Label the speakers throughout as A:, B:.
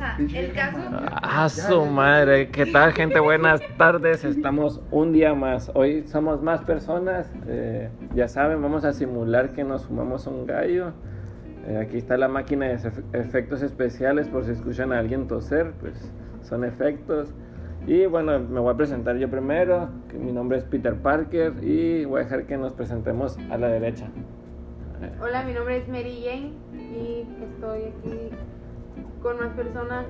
A: sea, el caso.
B: A su madre, ¿qué tal gente? Buenas tardes, estamos un día más. Hoy somos más personas, eh, ya saben, vamos a simular que nos fumamos un gallo. Eh, aquí está la máquina de efe- efectos especiales por si escuchan a alguien toser, pues son efectos. Y bueno, me voy a presentar yo primero, que mi nombre es Peter Parker y voy a dejar que nos presentemos a la derecha.
C: Hola, mi nombre es Mary Jane y estoy aquí con más personas.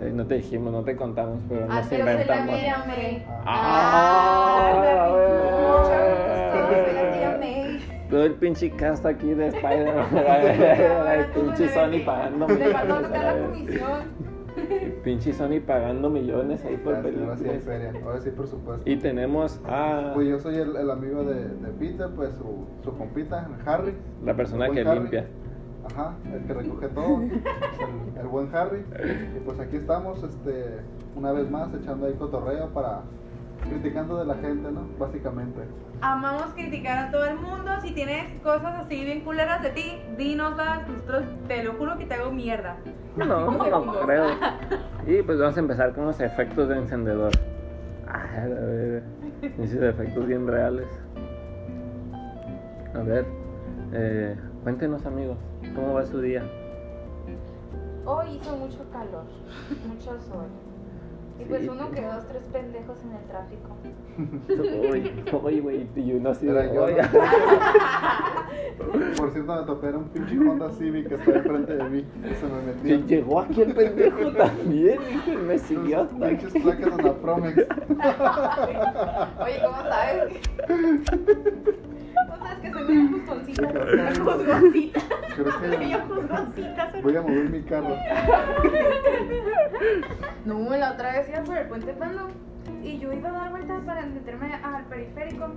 B: eh, no te dijimos, no te contamos, pero
C: Ah,
B: nos inventamos.
C: tía May.
B: Ah,
C: Ah,
A: la tía May.
B: Todo el pinche cast aquí de Spider-Man. El pinche Sony pagando millones.
A: la comisión.
B: Pinche Sony pagando millones ahí por
D: Ya, Ahora sí
B: películas.
D: feria, ahora sí por supuesto.
B: Y tenemos a
D: Pues yo soy el, el amigo de, de Peter, pues su, su compita, Harry.
B: la persona que
D: Harry.
B: limpia.
D: Ajá, el que recoge todo, el, el buen Harry. Y pues aquí estamos, este, una vez más, echando ahí cotorreo para criticando de la gente, ¿no? Básicamente.
A: Amamos criticar a todo el mundo. Si tienes cosas así bien culeras de ti, dínoslas. Nosotros te lo juro que te hago mierda.
B: No, no creo. Y pues vamos a empezar con los efectos de encendedor. Ay, a ver, esos efectos bien reales. A ver, eh, cuéntenos amigos, ¿cómo va su día?
C: Hoy hizo mucho calor, mucho sol. Y pues uno que dos, tres pendejos en el tráfico.
B: Uy, güey, y uno así de,
D: yo,
B: "Oye".
D: ¿no? Por cierto, me topé, era un pinche Honda Civic que está enfrente de mí. y Se me metió.
B: llegó aquí el pendejo también, hijo, y me siguió hasta
D: Pinches placas de la Promex.
A: Oye, ¿cómo sabes? ¿Cómo sabes que soy medio juzgoncita? Juzgoncita.
D: Creo que voy a mover mi carro.
A: No, la otra vez iba por el puente plano y yo iba a dar vueltas para meterme al periférico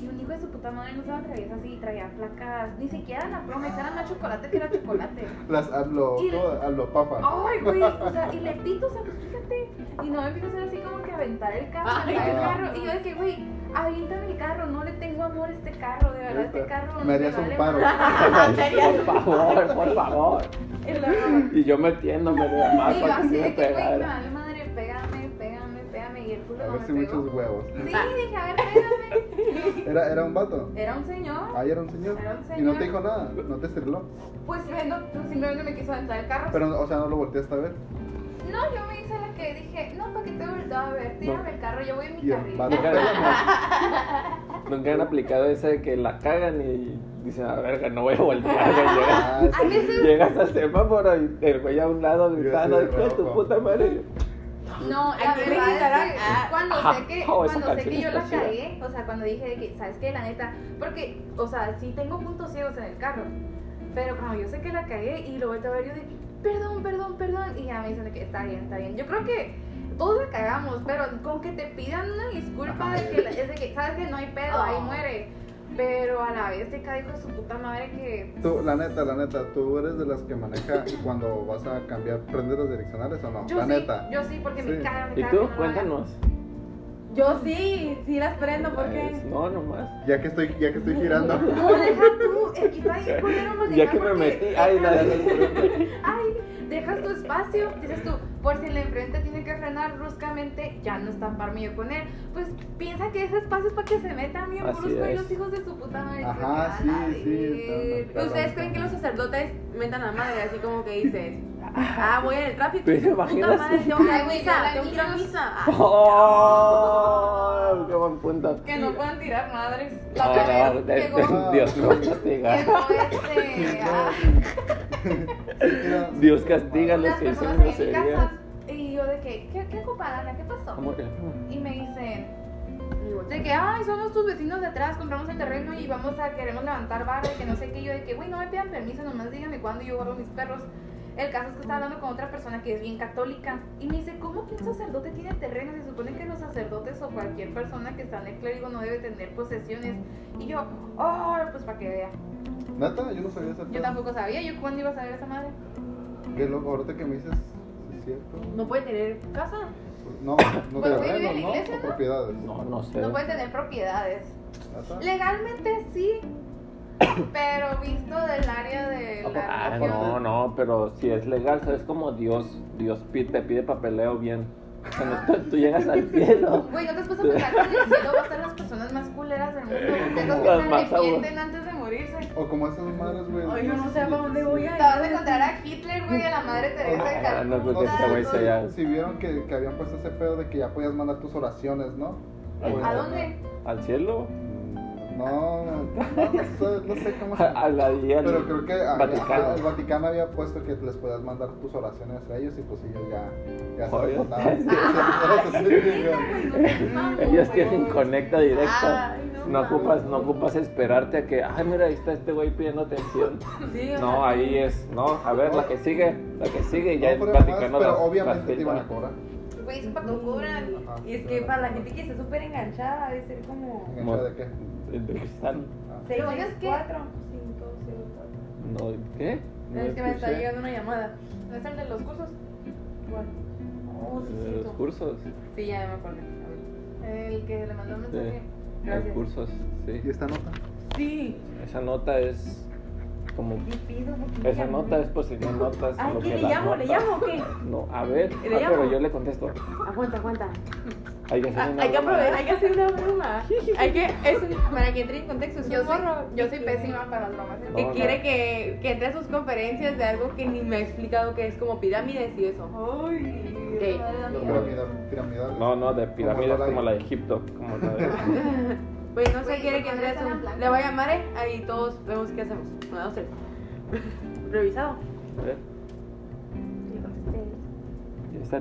A: y un hijo de su puta madre no se atraviesa así y traía placas, ni siquiera la Promex, era más chocolate que era chocolate.
D: Las hablo,
A: Y-
D: hablo papa.
A: Ay, güey, o sea, y le pito, o sea, pues fíjate. Y no me empiezo a hacer así como aventar el carro,
C: Ay,
A: aventar el
D: no.
A: carro. Y yo de que, güey, aviéntame el carro, no le tengo amor a este carro, de verdad, este carro.
D: Me harías un
A: vale
D: paro.
B: Por favor, por favor.
A: Y
B: yo metiéndome de más
A: Y yo así
B: sí
A: de
B: me
A: que, güey, me vale madre, pégame, pégame, pégame. Y el culo
D: A
A: no
D: ver si muchos huevos.
A: Sí, dije, a ver, pégame.
D: Era, era un vato.
A: Era un señor.
D: Ahí era un señor.
A: Era un
D: Y no
A: señor.
D: te dijo nada, no te estirló.
A: Pues viendo, pues, simplemente me quiso aventar el carro.
D: Pero, o sea, no lo volteaste a ver.
A: No, yo me hice la que dije, no, ¿para qué te volteo a ver? Tírame el carro, yo voy en mi
D: el
A: carril.
B: Nunca, nunca han aplicado ese de que la cagan y dicen, a verga, no voy a voltear. güey". Llegas,
D: Ah,
A: ¿A qué
D: sí.
B: llegas al semáforo y el güey a un lado gritando, hijo de tu puta madre.
A: No, la verdad es que
C: ah,
A: cuando
B: ajá.
A: sé que,
B: Oh, esa
A: cuando sé que yo la cagué, o sea, cuando dije de que, ¿sabes qué? La neta, porque, o sea, sí tengo puntos ciegos en el carro, pero cuando yo sé que la cagué y lo vuelto a ver, yo de, perdón, perdón, perdón, y ya me dicen de que está bien, está bien. Yo creo que todos la cagamos, pero con que te pidan una disculpa de que, la- es de que, ¿sabes que No hay pedo, ahí
C: Oh.
A: muere. Pero a la vez te cae de su puta madre que
D: Tú, la neta, la neta, tú eres de las que maneja y cuando vas a cambiar, prendes los direccionales o no.
A: yo
D: la
A: sí,
D: neta.
A: yo sí, porque me
D: Sí.
A: caga, me
B: ¿Y
A: caga
B: tú?
A: no lo hagan.
B: Cuéntanos.
C: Yo sí, sí las prendo, ¿por qué?
B: Pues, No, nomás.
D: Ya que estoy, ya que estoy girando.
A: No, deja tú, es que está bien culero manejar
B: Ya que me
A: porque
B: metí, ay, la
A: Ay, dejas tu espacio, dices tú, por si el enfrente tiene que frenar bruscamente, ya no estamparme yo con él. Pues piensa que ese espacio es para que se metan bien brusco y los hijos de su puta madre.
D: Ajá,
A: se van a
D: sí, sí, está-
C: ¿Ustedes creen que los sacerdotes mentan a la madre? Así como que dices, ah, voy en el tráfico.
B: ¿Te
C: Puta
B: imaginas?
C: madre, tengo que ir a misa, tengo que ir a
A: niños.
C: misa.
B: ¡Oh! ¡Qué buen punto!
A: Que no puedan tirar madres.
B: No,
A: La otra
B: no,
A: vez
B: de-
A: llegó,
B: de- Dios no castiga.
A: llegó este, ah,
B: Dios castiga a los que dicen groserías.
A: y yo de que, ¿qué, qué ocupada? ¿Qué pasó?
B: ¿Cómo que?
A: Y me dicen, de que, ay, somos tus vecinos de atrás, compramos el terreno y vamos a, queremos levantar barra y que no sé qué. Y yo de que, güey, no me pidan permiso, nomás díganme cuándo yo guardo mis perros. El caso es que estaba hablando con otra persona que es bien católica y me dice, ¿cómo que un sacerdote tiene terreno? Se supone que los sacerdotes o cualquier persona que está en el clérigo no debe tener posesiones. Y yo, oh, pues para que vea.
D: Neta, yo no sabía ese
A: Yo tampoco sabía, yo cuándo iba a saber esa madre.
D: Qué loco, ahorita que me dices, ¿sí ¿es cierto?
C: No puede tener casa.
D: No, no
A: en
D: terrenos,
A: la
D: ¿no?
A: iglesia,
D: O
A: ¿no?
D: propiedades.
B: No, no sé.
A: No puede tener propiedades.
D: ¿Neta?
A: Legalmente sí, Pero visto del área de la
B: Ah, no, no, pero si es legal, ¿sabes? Como Dios, Dios te pide papeleo bien. Cuando tú, tú llegas al cielo.
A: Güey, ¿no te has puesto a pensar que en el cielo va a estar las personas más culeras del mundo? De los que se arrepienten antes de morirse.
D: O como esas madres, güey.
E: Ay, yo no sé a dónde voy a
A: Te vas a encontrar a Hitler, güey, a la madre Teresa de
B: Ah, no creo que
A: Calcuta.
B: este güey sea
D: Si vieron que, que habían puesto ese pedo de que ya podías mandar tus oraciones, ¿no?
A: ¿A dónde?
B: al cielo.
D: No, no, no sé, no sé cómo se
B: A la día.
D: Pero creo que había-
B: Vaticano.
D: ajá, el Vaticano había puesto que les podías mandar tus oraciones a ellos y pues ellos ya, ya se
B: Ellos tienen conecta directo.
E: Ay, no
B: ocupas, no ocupas esperarte a que, ay, mira, ahí está este güey pidiendo atención.
E: Sí,
B: No, ahí es, no, a ver, la que sigue, la que sigue, y ya el Vaticano
D: pero
B: las-
D: obviamente
B: las
D: te iban a cobrar.
A: Güey, eso para cobran.
D: Ajá,
E: Y es que para la gente que está súper enganchada, debe ser como
D: ¿Enganchada de qué?
B: ¿El de cristal?
E: 6,
A: Pero es que-
E: 4, 5, 0, 4.
B: No, ¿qué? No
E: Es que me está llegando una llamada.
A: ¿No es el de los cursos?
E: Bueno. Oh, sí,
B: De los cursos.
E: Sí, ya me acordé. A ver.
A: El que le mandó un mensaje.
B: Sí, los
E: Gracias.
B: cursos,
D: ¿Y
B: sí.
D: esta nota?
E: Sí.
B: Esa nota es como...
E: Pido
B: Esa nota es posición notas.
E: Ay,
B: lo
E: ¿qué
B: que
E: le llamo? ¿Le
B: notas-
E: llamo o qué?
B: No, a ver,
E: ¿Le
B: ah, pero yo le contesto.
E: Aguanta, aguanta.
B: Hay que hacer
E: Ah,
B: una
E: hay que
B: broma.
E: aprovechar, hay que hacer una broma. Hay que, es un- para que entre en contexto, es
A: Yo
E: un
A: soy,
E: morro
A: yo soy
E: que-
A: pésima para las bromas. ¿eh?
E: Que
B: No,
E: quiere
B: no.
E: que, que entre a sus conferencias de algo que ni me ha explicado que es como pirámides y eso.
A: Ay.
B: No, no, de pirámides
D: Como
B: la de. Egipto. Como la de...
E: Pues no sé,
A: Güey,
E: quiere
A: ¿no
E: que entre a
A: podría ser en
E: su...
A: blanco?
E: Le voy a llamar, ¿eh? Ahí todos vemos qué hacemos. Una, dos, tres. Revisado.
B: A ver,
E: Le contesté.
B: ya está.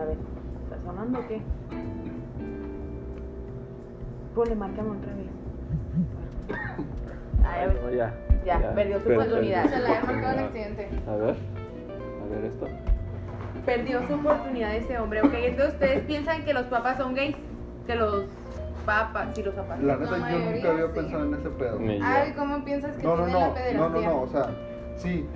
E: A ver, ¿está sonando o qué? Ponle, márcame otra vez. Ay, a ver.
B: No, ya.
E: Ya, perdió su oportunidad.
A: Se le había marcado el accidente.
B: A ver, ver esto.
E: Perdió su oportunidad ese hombre, ok. Entonces ustedes piensan que los papas son gays. Que los papas, sí, los papas.
D: La
A: La
D: neta, yo
A: mayoría
D: nunca había
A: sí.
D: pensado en ese pedo.
A: Ay, ¿cómo piensas que
D: No, no,
A: tiene
D: no,
A: la
D: no,
A: pederastía?
D: no, no, o sea, sí,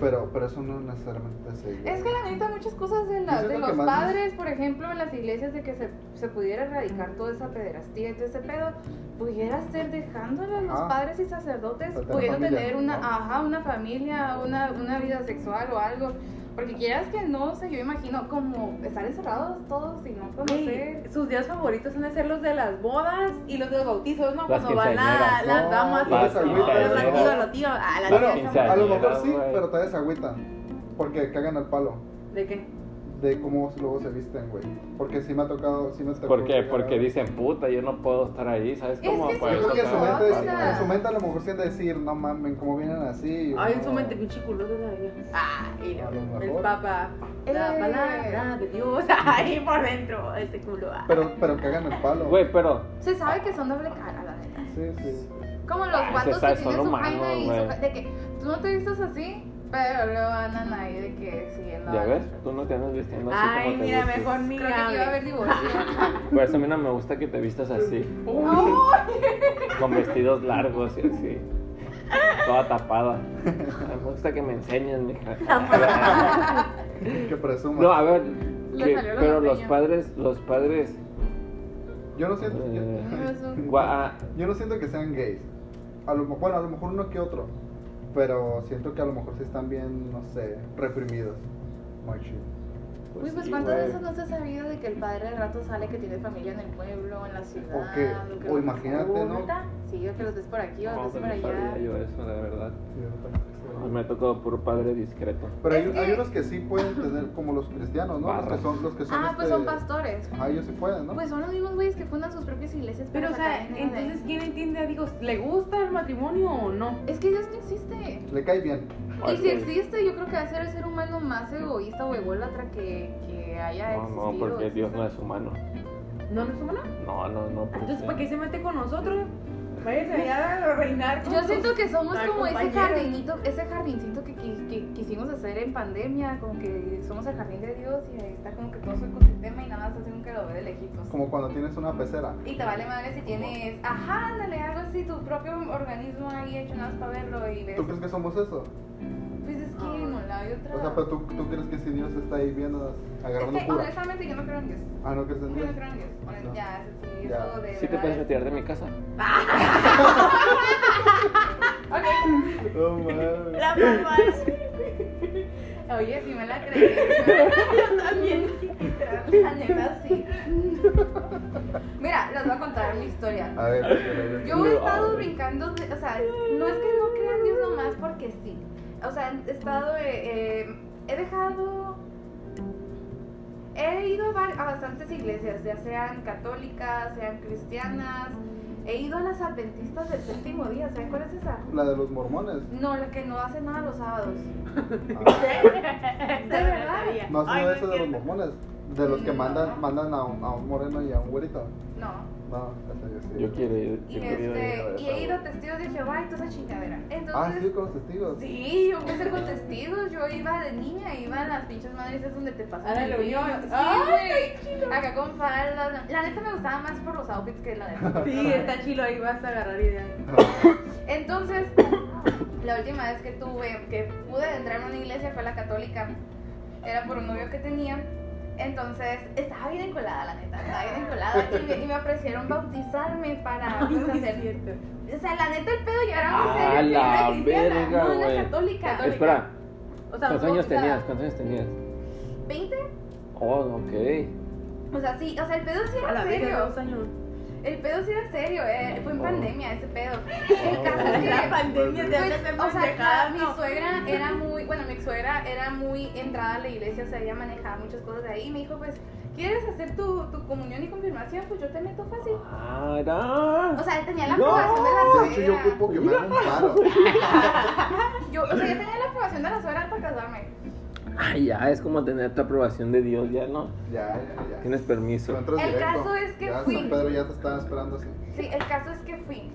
D: pero, pero eso no necesariamente se
A: Es que la neta, muchas cosas de, la-
D: Yo
A: de los padres, por ejemplo, en las iglesias, de que se, se pudiera erradicar toda esa pederastía y todo ese pedo, pudiera ser dejándole a los
D: Ah.
A: padres y sacerdotes, pudiendo
D: familia,
A: tener una,
D: ¿no?
A: ajá, una familia, una, una vida sexual o algo. Porque quieras que no, o sea, yo imagino como estar encerrados todos y no conocer.
E: sus días favoritos van a ser los de las bodas y los de los bautizos, ¿no?
B: Las
E: Cuando van la-
B: quinceañeras.
E: las damas y los
D: quinceañeras.
E: tío, los tío, ah, las
D: Bueno, a lo mejor sí, pero todavía se agüitan. Porque cagan al palo
E: ¿De qué?
D: De cómo luego se visten, güey. Porque sí me ha tocado, sí me tocó
B: ¿Por qué? Porque dicen, puta, yo no puedo estar ahí, ¿sabes
A: Es
B: cómo?
A: que sí,
B: Pues,
D: Yo creo que en su
A: No,
D: mente, en su mente a lo mejor sienten decir, no mamen, cómo vienen así.
E: Ay,
D: no.
E: en su mente pinche culoso sabía. Ah, y el papa, la
A: Eh.
E: palabra de Dios, ahí por dentro, este culo. ah.
D: Pero, pero cagan el palo.
B: Güey, pero
A: Se sabe que son doble cara, la neta.
D: Sí, sí.
A: Como los
B: se
A: guatos
B: sabe,
A: que
B: son
A: tienen su
B: humanos,
A: jaina y su de que tú no te vistes así, pero luego andan ahí de que siguiendo.
B: ya
A: a-
B: ves, tú no te andas vistiendo así
E: Ay,
B: como te
E: mira,
B: vistes.
E: mejor ni
A: Creo que va a haber divorcio.
B: Por eso a mí no me gusta que te vistas así, con vestidos largos y así. Toda tapada. Me gusta que me enseñen, mija.
D: Que presuman.
B: No, a ver, que- pero los padres, los padres,
D: Yo no siento,
B: eh, gua-
D: yo no siento que sean gays. A lo, bueno, a lo mejor uno que otro. Pero siento que a lo mejor sí están bien, no sé, reprimidos. Machín.
A: Uy, pues
B: sí,
A: cuántas veces no se ha sabido de que el padre al rato sale que tiene familia en el pueblo, en la ciudad.
D: O que-
A: que
D: o
A: los-
D: imagínate, ¿no?
A: Sí, o que los ves por aquí o
B: No,
A: los ves
B: pues
A: por
B: no
A: allá.
B: sabía yo eso, la verdad.
D: Sí.
B: Me ha tocado puro padre discreto.
D: Pero hay, hay unos que sí pueden tener como los cristianos, ¿no? Los que son, los que son
A: Ah, pues
D: este-
A: son pastores.
D: Ajá, ellos sí pueden, ¿no?
A: Pues son los mismos güeyes que fundan sus propias iglesias. para
E: Pero, o sea,
A: de-
E: entonces, ¿quién entiende a Dios? ¿Le gusta el matrimonio o no?
A: Es que Dios no existe.
D: Le cae bien.
A: Y si existe, yo creo que va a ser el ser humano más egoísta o ególatra que, que haya
B: No,
A: existido.
B: no, porque Dios no es humano.
E: ¿No, no es humano?
B: No, no, no.
E: Entonces, ¿para qué se mete con nosotros? Váyase allá a reinar
A: Yo siento que somos como ese jardinito, ese jardincito que quisimos hacer en pandemia, como que somos el jardín de Dios y ahí está como que todo su ecosistema y nada más hacen que lo ve de lejitos.
D: Como cuando tienes una pecera.
A: Y te vale madre si tienes, ajá, ándale, algo así, tu propio organismo ahí hecho nada más para verlo y ves.
D: ¿Tú crees que somos eso?
A: Pues es que
E: Ah.
A: no, la hay otra.
D: O sea, pero tú, tú crees que si Dios está ahí viendo, agarrando
A: es que
D: cura.
A: honestamente yo no creo en Dios.
D: Ah, no crees en
A: Yo
D: Dios.
A: no creo en Dios. Honest-
D: No.
A: Ya, eso sí,
D: Ya.
A: eso de
B: ¿Sí te puedes
A: es-
B: retirar de mi casa?
A: Ok.
D: No mames.
E: La mamá.
A: Oye, si me la crees.
E: También.
A: La neta, sí. Mira, les voy a contar mi historia.
D: A ver, a ver, a ver.
A: Yo he estado brincando, de- o sea, no es que no crea en Dios nomás porque sí. O sea, he estado, eh, eh, he dejado, he ido a, bastantes iglesias, ya sean católicas, sean cristianas. He ido a las adventistas del séptimo día, ¿saben cuál es esa?
D: La de los mormones.
A: No, la que no hace nada los sábados.
D: Ah,
E: De
A: verdad?
D: no,
E: Ay,
D: no,
E: no
D: ese
E: es
D: de los mormones. De los que mandan, mandan a un, a un moreno y a un güerito.
A: No.
D: No, yo sí.
B: Yo quiero ir.
A: Y,
B: Yo ir.
A: este, y he ido a testigos de Jehová y toda esa chingadera. Entonces,
D: Ah, sí, con los testigos.
A: Sí, yo empecé con testigos, yo iba de niña, iba a las pinches madres esas donde te pasan.
E: A la
A: el
E: reunión.
A: video. Sí,
E: Ay,
A: güey. Acá con faldas. La neta me gustaba más por los outfits que la de
E: Sí, está chilo, ahí vas a agarrar ideas.
A: Entonces, la última vez que tuve, que pude entrar a una iglesia fue la católica. Era por un novio que tenía. Entonces, estaba bien encolada, la neta. Estaba bien encolada. Y me, y me ofrecieron bautizarme para pues,
E: Ay,
A: hacer.
E: cierto.
A: O sea, la neta, el pedo ya era muy
B: Ah,
A: serio.
B: la
A: cristiana,
B: verga,
A: no una católica.
B: Espera,
E: O sea,
B: ¿cuántos años tenías? ¿Cuántos años tenías?
A: ¿20?
B: Oh, ok.
A: O sea, sí, o sea, el pedo sí era serio.
E: dos años.
A: El pedo sí era serio, eh, fue en
B: Oh.
A: pandemia ese pedo. El caso es
E: La
A: que,
E: pandemia te
A: pues,
E: hace
A: o sea, la- mi
E: ¿no?
A: suegra era muy, bueno, mi suegra era muy entrada a la iglesia, o sea, ella manejaba muchas cosas de ahí. Y me dijo, pues, ¿quieres hacer tu, tu comunión y confirmación? Pues yo te meto fácil.
B: Ah, era.
A: O sea, él tenía la
B: No.
A: aprobación de la
D: De hecho, yo
A: suegra.
D: ocupo que me hagan un paro.
A: Yo, o sea, yo tenía la aprobación de la suegra para casarme.
B: Ah, ya, es como tener tu aprobación de Dios, ya, ¿no?
D: Ya, ya, ya.
B: Tienes permiso.
A: El
D: directo.
A: caso es que
D: ya,
A: fui.
D: San Pedro ya te estaba esperando así.
A: Sí, el caso es que fui.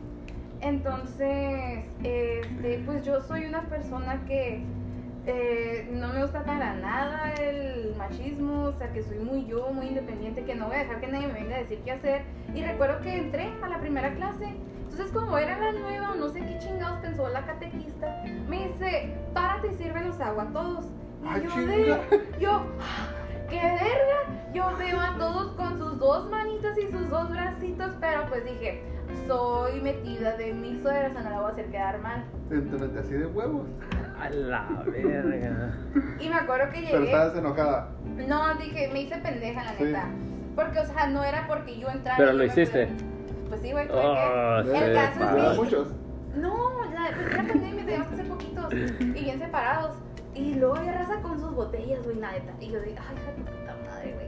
A: Entonces, este, pues yo soy una persona que eh, no me gusta para nada el machismo, o sea, que soy muy yo, muy independiente, que no voy a dejar que nadie me venga a decir qué hacer. Y recuerdo que entré a la primera clase. Entonces, como era la nueva, o no sé qué chingados pensó la catequista, me dice, párate y sírvenos agua a todos. Y
D: ¡Ay,
A: yo de, yo, ¡qué verga! Yo veo a todos con sus dos manitas y sus dos bracitos, pero pues dije, soy metida de mi suegra, o sea, no la voy a hacer quedar mal.
D: Te metí así de huevos.
B: A la verga.
A: Y me acuerdo que
D: Pero
A: llegué.
D: estabas enojada.
A: No, dije, me hice pendeja, la
D: Sí.
A: neta. Porque, o sea, no era porque yo entrara.
B: Pero lo hiciste.
A: Pues sí, güey, fue
B: Oh,
A: que. El caso es que-
D: ¿Eran muchos?
A: No, la, pues era pandemia, teníamos que ser poquitos y bien separados. Y luego había raza con sus botellas, güey, la neta. Y yo dije, ay, hija de puta madre, güey.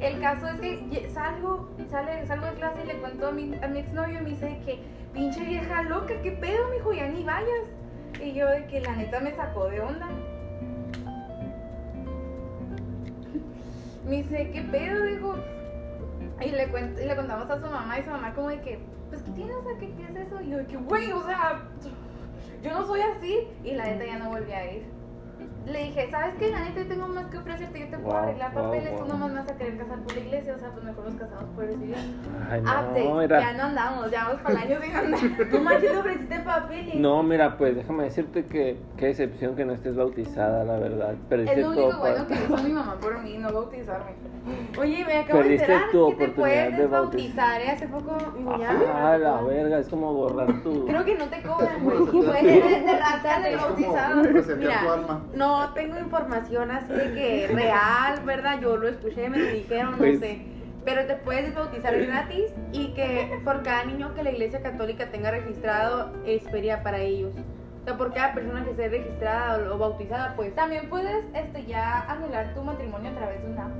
A: El caso es que salgo, sale, salgo de clase y le cuento a mi, a mi exnovio y me dice que, pinche vieja loca, ¿qué pedo, mijo? Ya ni vayas. Y yo de que la neta me sacó de onda. Me dice, ¿qué pedo? Digo, y le, cuent- y le contamos a su mamá y su mamá como de que, pues, ¿qué tienes? O sea, ¿qué, qué es eso? Y yo de que, güey, o sea, yo no soy así. Y la neta ya no volví a ir. Le dije, ¿sabes qué? La neta yo tengo más que ofrecerte, yo te puedo
B: Wow,
A: arreglar
B: wow,
A: papeles,
B: wow.
A: tú nomás vas a querer casar por la iglesia, o sea, pues mejor nos casamos por el civil.
B: Ay,
A: Update,
B: no,
A: ya
B: era.
A: no andamos, ya vamos para el año sin andar.
E: No manches, te ofreciste papeles.
B: No, mira, pues déjame decirte que qué decepción que no estés bautizada, la verdad. Perdiste
A: Es lo
B: tu
A: único bueno
B: opor-
A: que hizo mi mamá por mí, no bautizarme.
E: Oye, me acabo de
B: Perdiste
E: enterar
B: tu
E: que te
B: oportunidad
E: puedes
B: de
E: desbautizar, ¿eh? Hace poco mi
B: Ah, la verga, es como borrar tu.
E: Creo que no te cobran, güey. Puedes
D: de-
E: de- de raza de
D: Es como
A: bautizado.
E: Mira.
D: tu alma.
E: No tengo información así de que real, ¿verdad? Yo lo escuché, me lo dijeron, no
B: Pues-
E: sé. Pero te puedes desbautizar gratis y que por cada niño que la iglesia católica tenga registrado es feria para ellos. O sea, por cada persona que esté registrada o, bautizada, pues.
A: También puedes este, ya anular tu matrimonio a través de una app.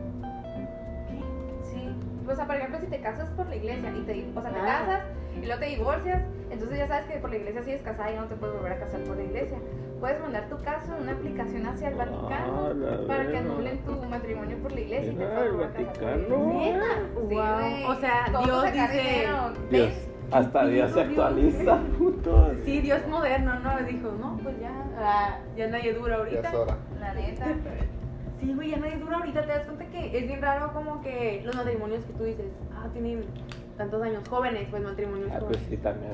A: Sí. O sea, por ejemplo, si te casas por la iglesia y te, o sea, te
E: Ah.
A: casas y luego te divorcias, entonces ya sabes que por la iglesia sigues casada y ya no te puedes volver a casar por la iglesia. Puedes mandar tu caso en una aplicación hacia el Vaticano
B: Ah,
A: para que anulen tu matrimonio por la iglesia y te
B: Mira,
A: puedas
B: el
A: volver a casar por la
B: Vaticano.
A: iglesia.
E: Wow.
A: Sí, güey.
E: O sea, Dios dice-.
B: Dios. Hasta Dios se actualiza.
E: Sí, Dios moderno, ¿no? Dijo, no, pues ya, ah, ya nadie dura
D: Ya
E: ahorita.
D: es hora.
A: La neta.
E: Sí, güey, ya nadie dura ahorita. Te das cuenta que es bien raro como que los matrimonios que tú dices, ah, tienen tantos años jóvenes, pues matrimonios
B: Ah,
E: jóvenes.
B: pues sí, también.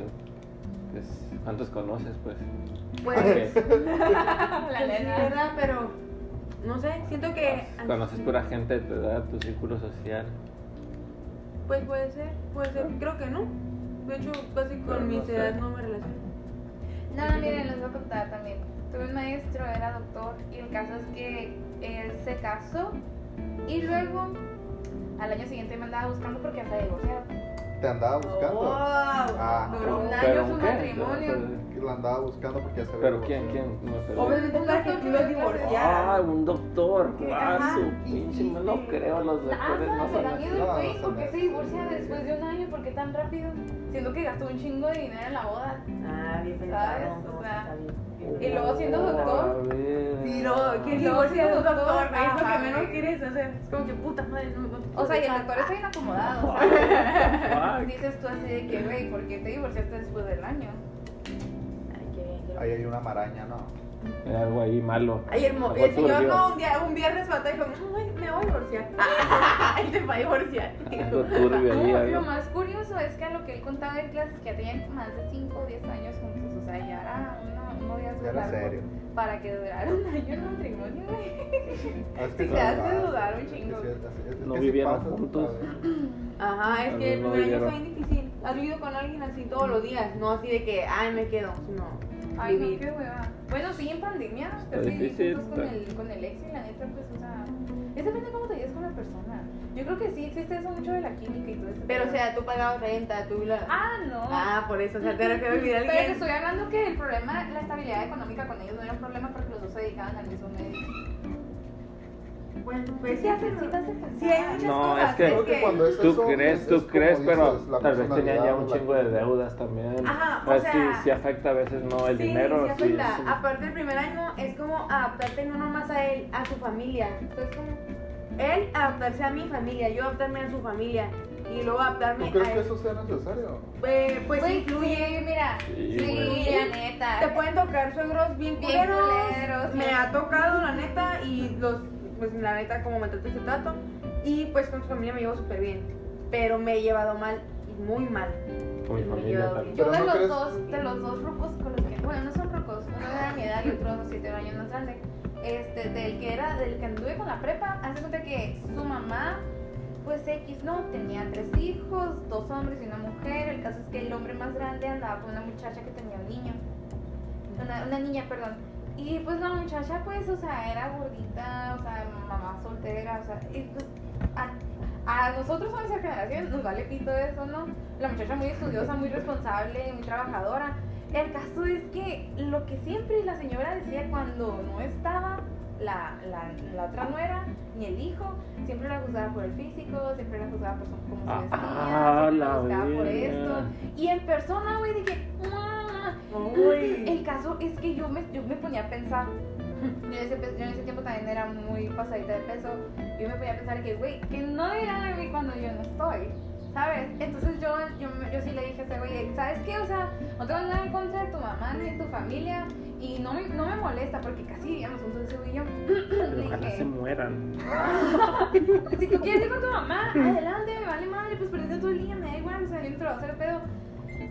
B: Pues, ¿Cuántos conoces, pues?
E: Pues,
A: La
E: sí,
A: neta.
E: ¿verdad? Pero, no sé, siento que...
B: Conoces pura gente de tu edad, tu círculo social.
E: Pues puede ser, puede ser, creo que no. De hecho, casi con
B: no
E: mis edades no me relaciono.
A: No, miren, les voy a contar también. Tuve un maestro, era doctor, y el caso es que él se casó y luego al año siguiente me andaba buscando porque ya se había divorciado.
D: Te andaba buscando.
E: ¡Wow!
D: Ah.
E: Duró un
A: Un
E: año.
B: ¿Pero
A: año su
B: qué?
A: matrimonio.
D: Que la andaba buscando porque ya se
B: ¿Pero quién? ¿Quién? No.
E: Obviamente para que te ibas a divorciar.
B: Ah, un doctor.
E: ¿Qué?
B: Ah,
E: Ajá.
B: su pinche, no creo, los doctores
A: Ah,
B: no
A: se
B: así.
A: miedo güey, ¿por qué se divorcia después de un año? ¿Por qué tan rápido? Siendo que gastó un chingo de dinero en la boda.
E: Ah, bien
A: ¿Sabes?
E: pensado.
A: O sea,
E: está bien.
A: Y luego siendo doctor.
E: Sí, no, que
A: luego
E: de
A: siendo
E: doctor, es lo que menos quieres hacer. Es como que puta madre, no me
A: O sea, y el doctor está bien acomodado. O sea,
B: Fuck.
A: dices tú así de que, güey, ¿por qué te divorciaste después del año?
E: Ay, qué bien,
D: Ahí hay una maraña, ¿no?
B: Hay algo ahí malo.
E: Ay, el, mo- el señor no, un, día, un viernes mató y dijo, "No, ay, me voy a divorciar. y se fue a divorciar.
B: Algo turbio ahí.
A: No, lo más curioso es que a lo que él contaba en clases que ya tenían más de 5 o 10 años juntos, o sea, ya era
D: era
A: largo
D: serio.
A: para que durara un año el matrimonio, güey.
D: Es que
A: te hace dudar un
D: es que
A: chingo.
D: sí, es- es- es
B: No
D: que
B: vivieron
D: pasa,
B: juntos.
E: Ajá, es que el
B: no
E: primer año está bien difícil. Has vivido con alguien así todos los días, no así de que, ay, me quedo, sino
A: Ay, no,
E: vivir.
A: qué hueva. Bueno, sí, en pandemia, pero sí,
B: difícil,
A: juntos con el, con el ex y la neta, pues, o sea, es depende de cómo te lleves con la persona. Yo creo que sí existe eso mucho de la química y todo eso.
E: Pero, o sea, tú pagabas renta, tú la...
A: Ah, no.
E: Ah, por eso, o sea, te refiero
A: Pero te estoy hablando que el problema, la estabilidad económica con ellos no era un problema porque los dos se dedicaban al mismo medio.
E: Bueno, pues
A: Sí, hace, sí
E: hay muchas
B: No,
E: cosas.
B: es que-
D: Creo que cuando es
B: Tú
D: eso,
B: crees,
D: es-
B: tú
D: es
B: crees, pero tal vez tenían ya un chingo de deudas también.
E: Ajá, o
B: Pues
E: sea-
B: sí, sí afecta a veces, ¿no? El
E: sí,
B: dinero.
E: sí,
B: Sí,
E: afecta. Aparte, el primer año es como adaptarte no nomás a él, a su familia. Entonces, como él adaptarse a mi familia, yo adaptarme a su familia y luego adaptarme
D: ¿Tú crees
E: a
D: que
E: él.
D: eso sea necesario?
E: Eh, pues influye.
A: sí, mira.
B: Sí,
A: la neta.
E: Te pueden tocar suegros bien
A: Bien
E: culeros.
A: culeros,
E: Me
A: sí.
E: ha tocado, la neta, y los, pues la neta, como me trato ese trato. Y pues con su familia me llevo súper bien. Pero me he llevado mal, y muy mal.
B: Con mi familia también.
A: Yo de
D: no
A: los
D: crees-
A: dos, de los dos rucos con los que, bueno, no son rucos, uno era de mi edad y otro siete años más grande. Este, del que era, del que anduve con la prepa, hace cuenta que su mamá, pues X, no, tenía tres hijos, dos hombres y una mujer. El caso es que el hombre más grande andaba con una muchacha que tenía un niño, una, niña, perdón. Y pues la muchacha, pues, o sea, era gordita, o sea, mamá soltera, o sea, y pues a, a nosotros a nuestra generación nos vale pito eso, ¿no? La muchacha muy estudiosa, muy responsable, muy trabajadora. El caso es que lo que siempre la señora decía cuando no estaba la, la, la otra nuera ni el hijo, siempre la juzgaba por el físico, siempre la juzgaba por cómo se
B: Ah,
A: vestía,
B: ah,
A: siempre la juzgaba por esto. Y en persona, güey, dije, "Mua". El caso es que yo me, yo me ponía a pensar. Yo en, ese, pe- yo en ese tiempo también era muy pasadita de peso. Yo me ponía a pensar que, güey, que no dirán de mí cuando yo no estoy. ¿Sabes? Entonces yo, yo, yo sí le dije a ese güey, ¿sabes qué? O sea, no tengo nada en contra de tu mamá ni de tu familia. Y no me, no me molesta porque casi vivíamos juntos ese güey y yo.
B: Pero
A: Le
B: ojalá
A: dije,
B: se mueran.
A: si tú quieres ir con tu mamá, adelante, me vale madre, pues perdiste todo el día, me da igual, o sea, yo voy a hacer pedo.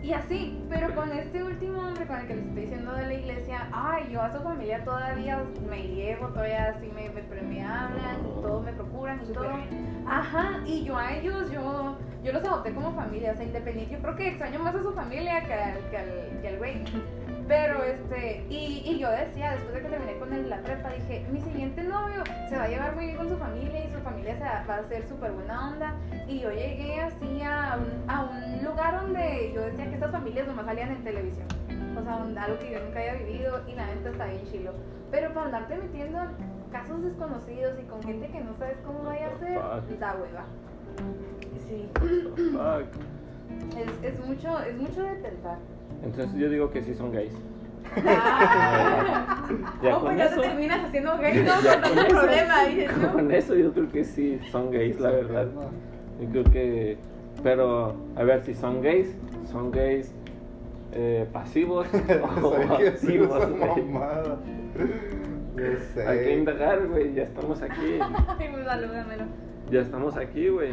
A: Y así, pero con este último hombre con el que les estoy diciendo de la iglesia, ay, yo a su familia todavía me llevo, todavía así me, me, me hablan, y todo me procuran y todo. Ajá, y yo a ellos, yo, yo los adopté como familia, o sea, independiente. Yo creo que extraño más a su familia que al, que al, que al güey. Pero este, y, y yo decía, después de que terminé con él la prepa, dije, mi siguiente novio se va a llevar muy bien con su familia y su familia se va, va a ser súper buena onda. Y yo llegué así a un, a un lugar donde yo decía que estas familias nomás salían en televisión. O sea, un- algo que yo nunca había vivido y la neta está bien chilo. Pero para andarte metiendo en casos desconocidos y con gente que no sabes cómo vaya a ser, da hueva.
E: Sí.
A: Es, es mucho, es mucho de pensar.
B: Entonces yo digo que sí son gays.
E: Ah.
B: Ya
E: oh,
B: con
E: pues ya
B: eso.
E: te terminas haciendo gay, no,
B: Ya
E: con
B: con eso.
E: problema, dices, ¿no?
B: Con eso yo creo que sí son gays, la verdad. Yo creo que. Pero, a ver, si son gays, son gays eh, pasivos o
D: ¿Sabes qué es
B: activos,
D: sé.
B: Hay que indagar, güey, ya estamos aquí.
A: Pues salúdamelo.
B: Ya estamos aquí, güey.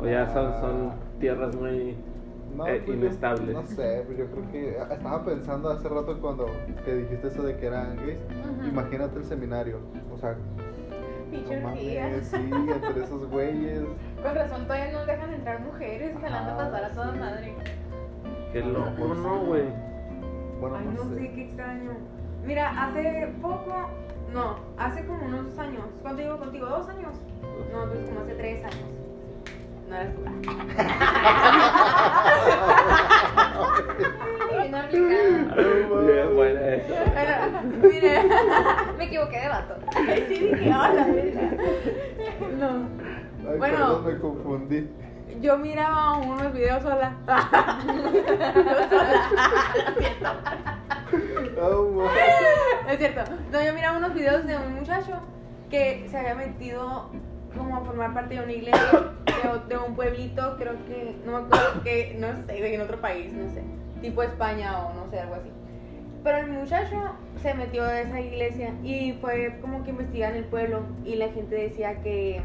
B: O ya son, son tierras muy
D: No,
B: eh,
D: pues yo-. No sé, pues yo creo que estaba pensando hace rato cuando que dijiste eso de que eran gays. Imagínate el seminario. O sea, no mames, sí, entre esos güeyes.
A: Con razón todavía no dejan entrar mujeres, jalando a
D: Ajá,
A: pasar a toda
D: sí.
A: madre.
B: Qué loco, ¿no, güey?
D: Bueno,
E: Ay,
D: no,
E: no
D: sé.
E: sé, qué extraño. Mira, hace poco, no, hace como unos dos años. ¿Cuánto llevo contigo? ¿Dos años? No, pues como hace tres años. No eres tú.
A: Bien aplicada.
B: Bien, buena esa.
E: Bueno, mire.
A: Me equivoqué de vato.
E: Sí dije, hola. No.
D: Ay,
E: Bueno.
D: perdón, me confundí.
E: Yo miraba unos videos sola.
D: Oh, ma-
E: Es cierto. No, yo miraba unos videos de un muchacho que se había metido como formar parte de una iglesia de, un pueblito, creo que, no me acuerdo que, no sé, en otro país, no sé, tipo España o no sé, algo así. Pero el muchacho se metió a esa iglesia y fue como que investigar en el pueblo y la gente decía que,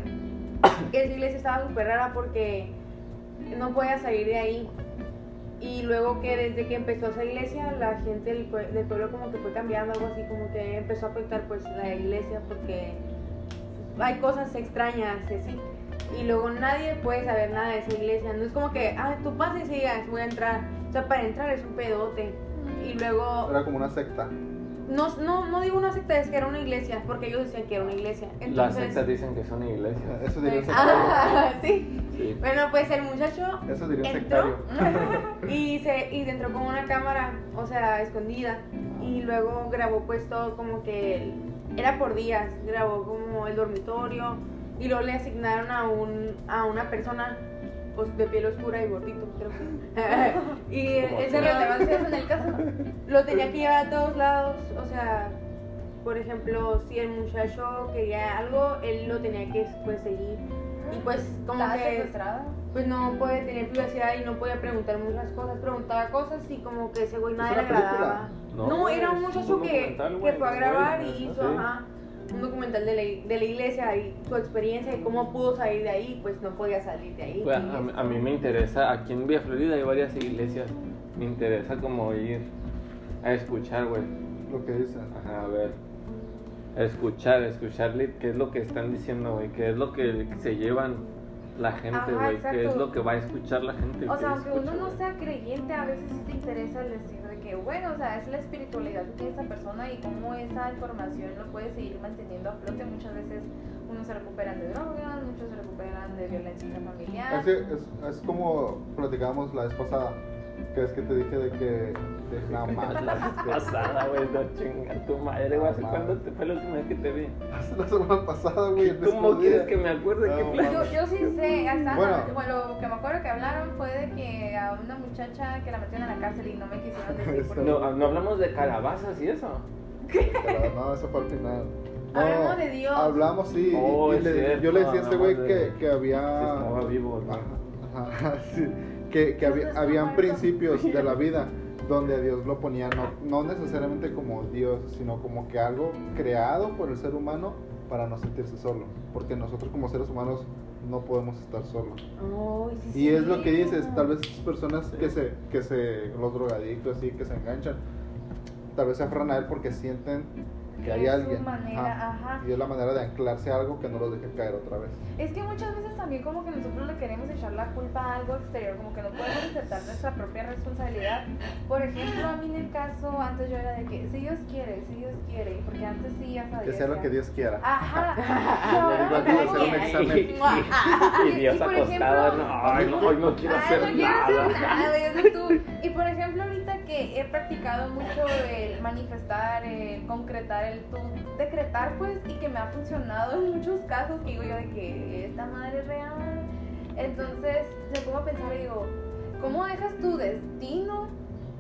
E: esa iglesia estaba súper rara porque no podía salir de ahí. Y luego que desde que empezó esa iglesia, la gente del, del pueblo como que fue cambiando, algo así, como que empezó a afectar pues la iglesia porque hay cosas extrañas, así. Y luego nadie puede saber nada de esa iglesia. No es como que, ah, tú pases y digas, voy a entrar. O sea, para entrar es un pedote. Y luego,
D: Era como una secta.
E: no, no, no digo una secta, es que era una iglesia, porque ellos decían que era una iglesia.
B: Las sectas dicen que son iglesias.
D: Eso diría un sectario.
E: ah, sí.
B: Sí.
E: Bueno, pues el muchacho
D: Eso diría un
E: entró
D: sectario.
E: y se y entró con una cámara, o sea, escondida y luego grabó pues todo como que era por días, grabó como el dormitorio y luego le asignaron a un a una persona pues de piel oscura y gordito, creo que. y
B: Como
E: ese
B: tú.
A: Relevancias en el caso.
E: lo tenía que llevar a todos lados, o sea, por ejemplo, si el muchacho quería algo, él lo tenía que pues seguir. Y pues como
A: Estaba
E: que
A: secuestrada.
E: pues no puede tener privacidad y no podía preguntar muchas cosas. Preguntaba cosas y como que ese güey nadie le agradaba.
B: No,
E: No, era un muchacho
B: un
E: que, que fue a grabar y hizo
B: sí.
E: ajá, un documental de la, de la iglesia y su experiencia y cómo pudo salir de ahí, pues no podía salir de ahí.
B: Pues, a, mí-
E: esto.
B: a mí me interesa, aquí en Villa Florida hay varias iglesias. Me interesa como ir a escuchar, güey.
D: Lo que dicen.
B: Ajá, a ver. A escuchar, escucharle qué es lo que están diciendo, güey. Qué es lo que se llevan la gente, güey. Qué es lo que va a escuchar la gente.
A: O sea, aunque uno no sea creyente, a veces sí te interesa el decir bueno, o sea, es la espiritualidad que tiene esa persona y cómo esa información lo puede seguir manteniendo a flote. Muchas veces unos se recuperan de drogas, muchos se recuperan de violencia
D: que es, es como platicábamos la vez pasada. Que es que te dije de que. De mala.
B: pasada, güey, no chinga tu madre, güey. ¿Hace cuándo te fue la última vez que te vi?
D: La semana pasada, güey.
B: ¿Cómo quieres que me acuerde? ¿Qué
D: No,
B: plan?
A: Yo, yo sí sé, hasta
D: Bueno.
A: bueno. lo que me acuerdo que hablaron fue de que a una muchacha que la metieron a la cárcel y no me quisieron decir por qué.
B: No, no hablamos de calabazas y eso.
D: Pero no, eso fue al final. No,
E: Hablamos de Dios.
D: Hablamos, sí.
B: Oh,
D: y le-
B: cierto,
D: yo le decía a este güey que, que había.
B: Si estaba vivo, ¿no?
D: Ajá, ajá, sí. Que, que había- habían principios de la vida donde a Dios lo ponía no, no necesariamente como Dios, sino como que algo creado por el ser humano para no sentirse solo. Porque nosotros como seres humanos no podemos estar solos.
E: Ay, sí,
D: Y es lo que dices, tal vez esas personas que se, que se, los drogadictos así, que se enganchan, tal vez se aferran a él porque sienten que hay alguien.
A: manera, ajá.
D: Y es la manera de anclarse a algo que no los deje caer otra vez.
A: Es que muchas veces también como que nosotros le queremos echar la culpa a algo exterior, como que no podemos aceptar nuestra propia responsabilidad. Por ejemplo, a mí en el caso, antes yo era de que si Dios quiere, si Dios quiere, porque antes sí ya sabía.
D: Que sea lo que Dios quiera.
A: Ajá. Y ahora
D: Igual
A: me
D: que hacer un examen.
B: Y Dios
A: Y
B: acostado,
A: ejemplo-
B: no, ay, no, hoy no quiero
A: Ay,
B: hacer
A: no quiero
B: nada.
A: hacer nada, yo. Y por ejemplo, he practicado mucho el manifestar, el concretar, el tú decretar, pues, y que me ha funcionado en muchos casos, que digo yo de que esta madre es real. Entonces, me pongo a pensar y digo, ¿cómo dejas tu destino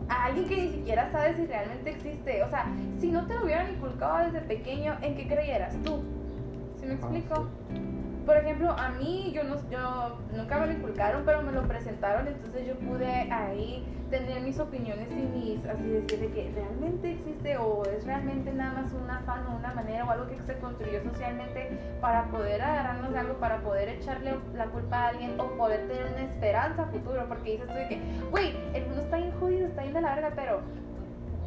A: a alguien que ni siquiera sabe si realmente existe? O sea, si no te lo hubieran inculcado desde pequeño, ¿en qué creyeras tú? ¿Sí me
D: Ah,
A: explico? Por ejemplo, a mí, yo, no, yo nunca me lo inculcaron, pero me lo presentaron, entonces yo pude ahí tener mis opiniones y mis, así decir, de que realmente existe o es realmente nada más un afán o una manera o algo que se construyó socialmente para poder agarrarnos de algo, para poder echarle la culpa a alguien o poder tener una esperanza a futuro, porque dices tú de que, güey, el mundo está bien jodido, está bien de la verga, pero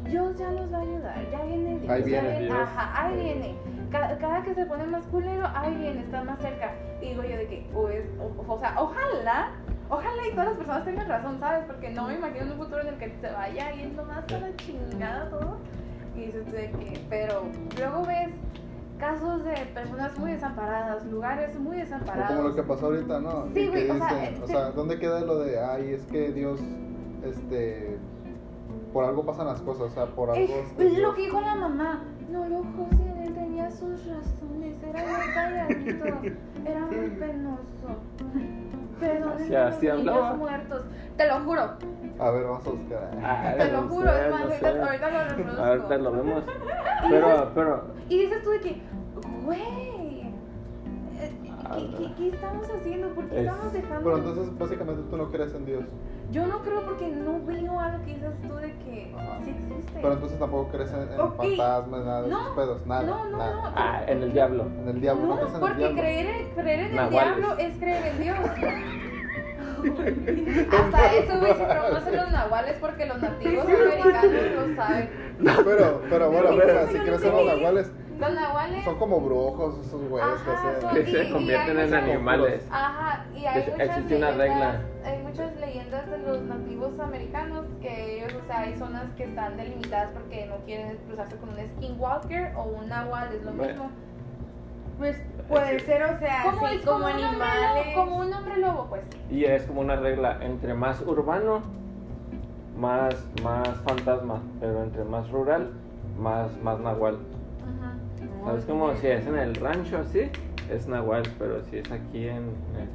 A: Dios ya nos va a ayudar, ya viene Dios,
D: Ahí
A: ya
D: viene
B: Dios.
A: ajá, ahí viene. Cada, cada que se pone más culero, ahí viene, está más cerca. Y digo yo de que, o, es, o, o sea, ojalá, ojalá y todas las personas tengan razón, ¿sabes? Porque no me imagino un futuro en el que se vaya yendo más a la chingada todo. Y dices de que, pero luego ves casos de personas muy desamparadas, lugares muy
D: O
A: desamparados.
D: como lo que pasó ahorita, ¿no?
A: Sí, güey, o sea, eh,
D: o
A: te-
D: sea, ¿dónde queda lo de, ay, es que Dios, este, por algo pasan las cosas, o sea, por algo...
A: Es
D: este,
A: lo que dijo la mamá. No lo tenía sus razones. Era muy calladito, era muy penoso. Perdónenme
B: Así-
A: los niños
B: hablaba.
A: muertos. Te lo juro,
D: A ver, vamos a buscar.
B: Ah,
A: te lo
B: no
A: juro.
B: sé,
A: es más,
B: no
A: ahorita, ahorita lo reproduzco.
B: Ahorita lo vemos. Pero, pero,
A: Y dices tú de que, güey, eh, ¿qué, qué, qué estamos haciendo? ¿Por qué
B: Es-
A: estamos dejando?
D: Pero entonces, básicamente, tú no crees en Dios.
A: Yo no creo porque no veo algo que dices tú de que
D: Ajá.
A: sí existe.
D: Pero entonces tampoco crees en, en fantasmas, nada de
A: No,
D: esos pedos, nada,
A: no, no,
D: nada.
A: no.
B: ah, en el diablo.
D: En el diablo, no,
A: No,
D: crees en el
A: porque
D: diablo.
A: creer en, creer en el diablo es creer en Dios. Hasta eso, güey, si conocen los nahuales porque los nativos americanos lo saben.
D: Pero, pero bueno,
A: pero
D: si
A: no
D: crees en los nahuales,
A: Los nahuales.
D: son como brujos, esos güeyes que hacen...
B: Que
A: y-
B: se convierten
A: hay
B: en
A: muchas-
B: animales.
A: Ajá, y hay
B: Es-
A: muchas
B: existe una
A: leyendas,
B: regla.
A: hay muchas leyendas de los nativos americanos que ellos, o sea, hay zonas que están delimitadas porque no quieren cruzarse con un skinwalker o un nahual, es lo
B: Bueno.
A: mismo.
E: Pues puede ser, o sea,
A: Como,
E: sí,
A: es
E: como
A: como, un hombre
E: animales.
A: lobo, como un hombre lobo, pues.
B: Y es como una regla, entre más urbano, más, más fantasma, pero entre más rural, más, más nahual. ¿Sabes como si es en el rancho así? Es nahual, pero si es aquí en, en,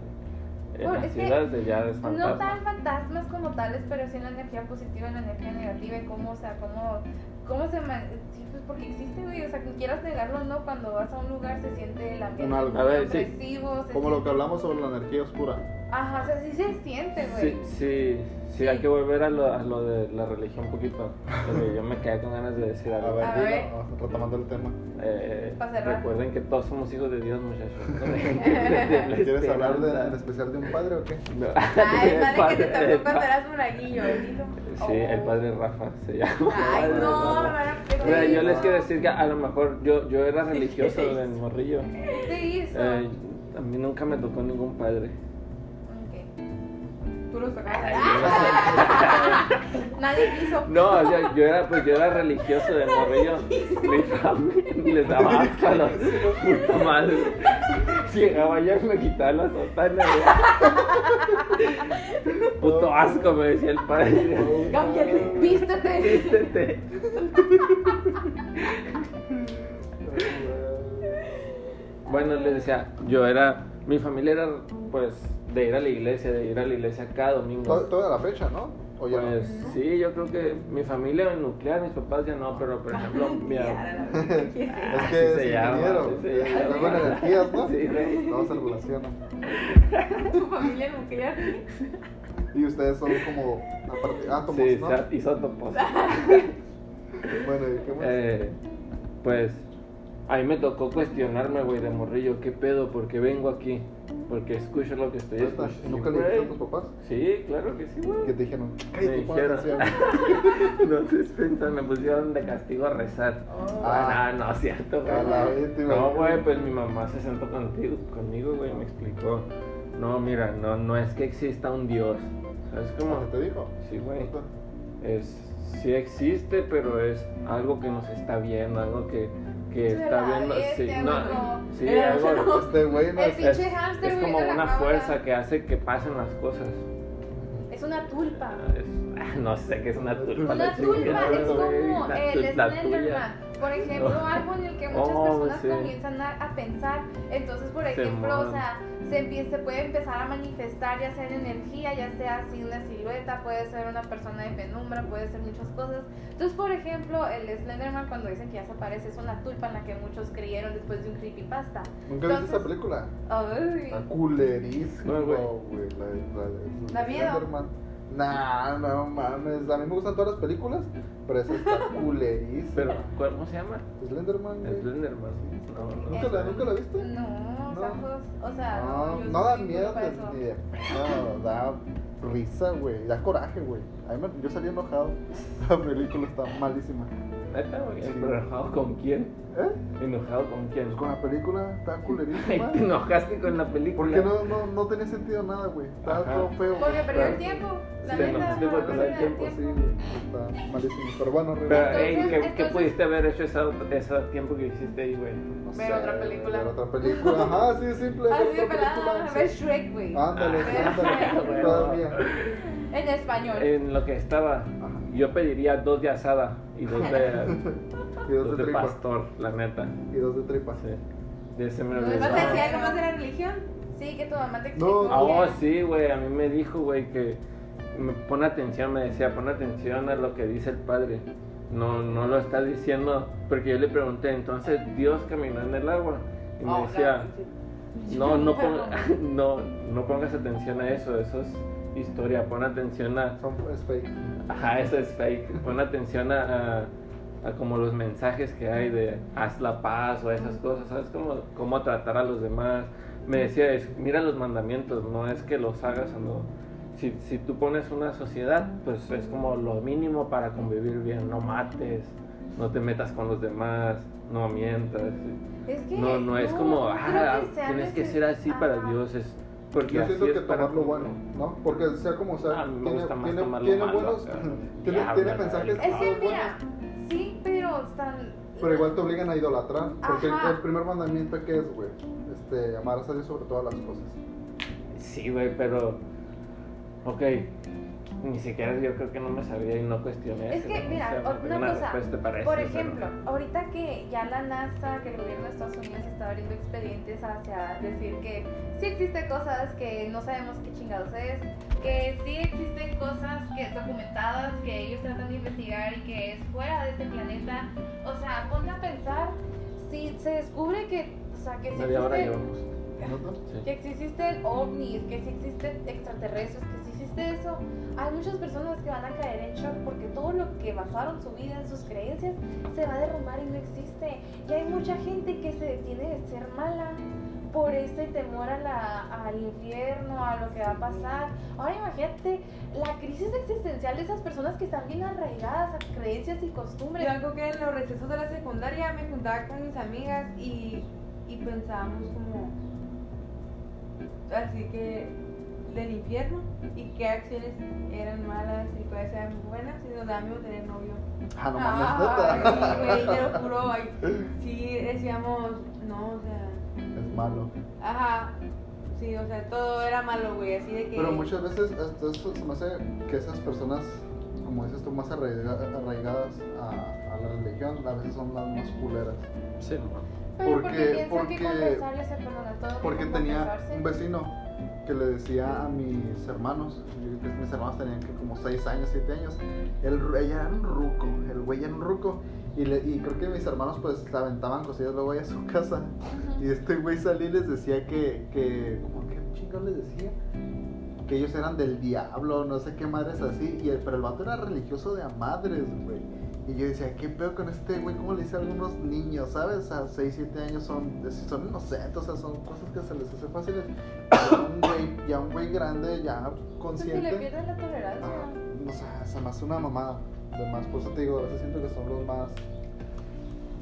B: en
A: Bueno,
B: la
A: es que
B: ciudad de ya es
A: No
B: fantasma.
A: tan fantasmas como tales, pero sí la energía positiva y la energía negativa y cómo, o sea, cómo, cómo se... man- sí, pues porque existe, güey, o sea, que quieras negarlo no, cuando vas a un lugar se siente el ambiente
D: Un algo.
A: muy
B: A ver, sí.
A: se
D: Como lo que hablamos sobre la energía oscura.
A: Ajá, o sea, sí se siente, güey.
B: Sí, sí, sí, hay que volver a lo, a lo de la religión un poquito. Porque yo me quedé con ganas de decir
D: A
B: algo.
D: ver,
A: A
D: dilo,
A: ver.
D: ah, retomando el tema.
B: Eh,
A: Pa' cerrar.
B: recuerden que todos somos hijos de Dios, muchachos.
D: ¿Quieres hablar de, en especial de un padre o qué?
B: No.
E: Ay,
B: El
E: padre que te tocó cuando eras monaguillo, dilo.
B: Sí, el padre Rafa se llama.
E: Ay,
B: Padre
E: no,
B: Rafa.
E: hermano, qué
B: Mira, yo les quiero decir que a lo mejor yo, yo era religioso de morrillo.
A: ¿Qué hizo?
B: Eh, a mí nunca me tocó ningún padre.
A: Ok.
E: Tú los tocabas.
A: Nadie quiso.
B: No, yo, yo era pues yo era religioso de morrillo. Mi familia les daba asco a los puta madre. Llegaba yo me quitaba la sotana. Puto asco me decía el padre.
A: Cámbiate, vístete.
B: Vístete. Bueno, les decía, yo era, mi familia era pues de ir a la iglesia, de ir a la iglesia cada domingo.
D: Todo- Toda la fecha, ¿no? O ya no?
B: Pues sí, yo creo que mi familia nuclear, mis papás ya no, pero por ejemplo, mi
E: Ya,
B: ab-
E: la verdad, ¿qué es
D: que es ingeniero. luego en energías, ¿no?
B: Sí, güey.
D: No se relacionan.
E: Tu familia nuclear.
D: Y ustedes son como aparte, átomos,
B: Sí,
D: ¿no?
B: isótopos.
D: Bueno, ¿y qué más?
B: Eh, pues a mí me tocó cuestionarme, güey, de morrillo, ¿qué pedo? ¿Por qué vengo aquí? Porque escucho lo que estoy escuchando.
D: ¿Nunca le dijiste a tus papás?
B: Sí, claro que sí, güey.
D: Que te dijeron, pon
B: dijeron. se pensan, me pusieron de castigo a rezar. Ah, no, no es cierto, güey. No, güey, pues mi mamá se sentó contigo, conmigo, güey, y me explicó. No, mira, no, no es que exista un Dios. ¿Sabes cómo?
D: ¿Cómo te dijo?
B: Sí, güey. Es, sí existe, pero es algo que nos está viendo, algo que, que está viendo. Sí,
A: bestia,
B: no, sí, algo.
E: no.
D: Este güey no
A: El
D: es...
A: pinche
B: Es, es como una fuerza que hace que pasen las cosas.
A: Es una tulpa.
B: Es- no sé qué es una tulpa.
A: Una tulpa es como el Slenderman. Por ejemplo, algo en el que muchas
B: Oh,
A: personas
B: sí.
A: comienzan a, a pensar. Entonces, por ejemplo, o sea, se, empieza, se puede empezar a manifestar ya sea en energía, ya sea así una silueta, puede ser una persona de penumbra, puede ser muchas cosas. Entonces, por ejemplo, el Slenderman cuando dicen que ya se aparece es una tulpa en la que muchos creyeron después de un creepypasta.
D: ¿Nunca viste esa película?
A: Ay.
D: Está culerísimo,
B: No, güey.
D: La, la,
A: ¿Da miedo?
D: Slenderman. Nah, no mames. A mí me gustan todas las películas, pero esa está culerísima.
B: Pero, ¿cuál- ¿cómo se llama?
D: Slenderman.
B: Slenderman. No, no.
D: ¿Nunca la, ¿Nunca la viste?
A: No,
D: No.
A: Sajos, o sea,
D: No, da miedo
A: para
D: ni de da risa, güey, da coraje, güey. Yo salí enojado. La película está malísima.
B: ¿Neta, güey?
D: Sí.
B: ¿Pero enojado con quién?
D: ¿Eh?
B: ¿Enojado con quién?
D: Pues con la película está culerísima.
B: te enojaste con la película.
D: Porque no, no, no tenía sentido nada, güey. Estaba
B: Ajá.
D: todo feo.
A: Porque perdió el tiempo. La
B: Te
A: neta,
B: enojaste
A: por
B: porque
A: perder
B: perdió el
D: sí,
A: tiempo.
D: güey. Está malísimo. Pero bueno,
B: Pero,
D: regresando.
B: ey, ¿qué,
A: Entonces-
B: qué pudiste haber hecho ese, ese tiempo que hiciste ahí, güey?
D: No
A: ver otra película.
D: Ver otra película. Ajá, sí, simple.
A: Así
D: ver
A: de pelada, ver
D: sí.
A: Shrek, güey.
D: Ándale,
B: Ah,
D: ándale.
B: bueno.
D: Todavía.
A: En español.
B: En lo que estaba, yo pediría dos de asada y dos de,
D: Y dos
B: dos
D: de
B: de pastor, la neta.
D: Y dos de tripa.
B: Sí. De ese me
A: No,
B: lo
A: es
E: ¿Vas a
A: No.
E: decir algo más de la religión?
A: Sí, que tu mamá te
D: No,
A: explicó.
B: Ah, oh, sí, güey, a mí me dijo, güey, que me pone atención, me decía, pon atención a lo que dice el padre. No, no lo está diciendo, porque yo le pregunté, entonces Dios caminó en el agua. Y me
E: Oh,
B: decía, no, no, ponga- no, no pongas atención a eso, eso es historia, pon atención a,
D: Son, es fake.
B: Ajá, eso es fake. Pon atención a, a, a como los mensajes que hay de haz la paz o esas cosas, ¿sabes? Cómo, cómo tratar a los demás. Me decía, es, mira los mandamientos, no es que los hagas o no. Si, si tú pones una sociedad, pues es como lo mínimo para convivir bien. No mates, no te metas con los demás, no mientas.
A: Es que
B: No, no es
A: no,
B: como, ah,
A: que
B: tienes que ser así para
A: Ajá.
B: Dios. Es porque
D: Yo
B: así
D: siento que
B: es para
D: tomar lo bueno, ¿no? Porque sea como sea,
B: Ah, me
D: tiene,
B: gusta más
D: tiene,
B: tomar lo
D: tiene
B: malo,
D: buenos, tiene,
B: Ya,
D: tiene mensajes.
A: Es que mira,
D: buenos,
A: sí, pero están.
D: pero igual te obligan a idolatrar, porque
A: Ajá.
D: el primer mandamiento que es, güey, este, amarás a Dios sobre todas las cosas.
B: Sí, güey, pero. Ok. Ni siquiera yo creo que no me sabía y no cuestioné.
A: Es que, mira, una cosa,
B: para
A: Por
B: eso, pero-
A: ejemplo, ahorita que ya la NASA, que el gobierno de Estados Unidos está abriendo expedientes hacia decir que sí existen cosas que no sabemos qué chingados es, que sí existen cosas que documentadas que ellos tratan de investigar y que es fuera de este planeta. O sea, ponte a pensar si se descubre que, o sea, que sí existen-.
B: Sí.
A: que existen ovnis, que si existen extraterrestres, que eso, hay muchas personas que van a caer en shock porque todo lo que basaron su vida en sus creencias se va a derrumbar y no existe. Y hay mucha gente que se detiene de ser mala por ese temor a la- al infierno, a lo que va a pasar. Ahora imagínate la crisis existencial de esas personas que están bien arraigadas a creencias y costumbres.
E: Yo algo que en los recesos de la secundaria me juntaba con mis amigas y, y pensábamos como así que del infierno y qué acciones eran malas y cuáles eran buenas y nos daba miedo tener novio.
D: Ah, no mames,
E: sí,
D: neta.
E: güey, te lo juro, ay, sí decíamos, no, o sea,
D: Es malo.
E: ajá, sí, o sea, todo era malo, güey, así de que...
D: Pero muchas veces esto, esto se me hace que esas personas, como dices tú, más arraiga- arraigadas a, a la religión, a veces son las más culeras.
B: Sí, no.
A: Pero
D: porque-
A: porque,
D: porque-
A: que todo.
D: Porque
A: que
D: tenía un vecino que le decía a mis hermanos, mis hermanos tenían que como 6 años, 7 años, el, ella era un ruco, el güey era un ruco, y, le- y creo que mis hermanos pues aventaban cosillas luego ahí a su casa, y este güey salía y les decía que, que como que chingón les decía, que ellos eran del diablo, no sé qué madres así, y el, pero el vato era religioso de a madres, güey. Y yo decía, ¿qué pedo con este güey? ¿Cómo le dice a algunos niños, sabes? A 6, 7 años son, son inocentes, o sea, son cosas que se les hace fáciles. Ya un güey, ya un güey grande, ya
A: Pues si le
D: consciente.
A: pierden la tolerancia.
D: Ajá, o sea, se me hace una mamada. De más, por eso te digo, a veces siento que son los más.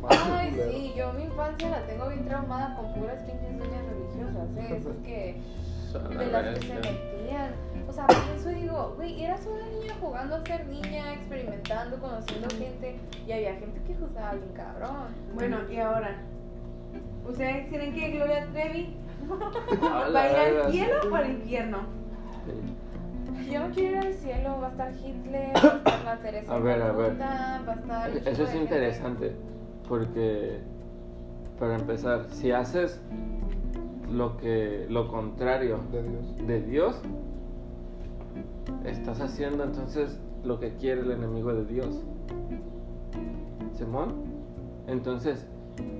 D: más
A: Ay,
D: culeros.
A: sí, yo mi infancia la tengo bien traumada con puras pinches niñas religiosas, ¿eh? Esas que, de las que se metían. O sea, por eso digo, güey, eras una niña jugando a ser niña, experimentando, conociendo gente, y había gente que juzgaba bien cabrón.
E: Bueno, y ahora, ¿ustedes creen que Gloria Trevi va a ir al cielo o al infierno?
A: Yo no quiero ir al cielo, va a estar Hitler, va a estar la Teresa
B: A ver, a ver.
A: Va a estar...
B: Eso es interesante porque, para empezar, si haces lo que lo contrario
D: De Dios.
B: de Dios, estás haciendo entonces lo que quiere el enemigo de Dios. Simón, entonces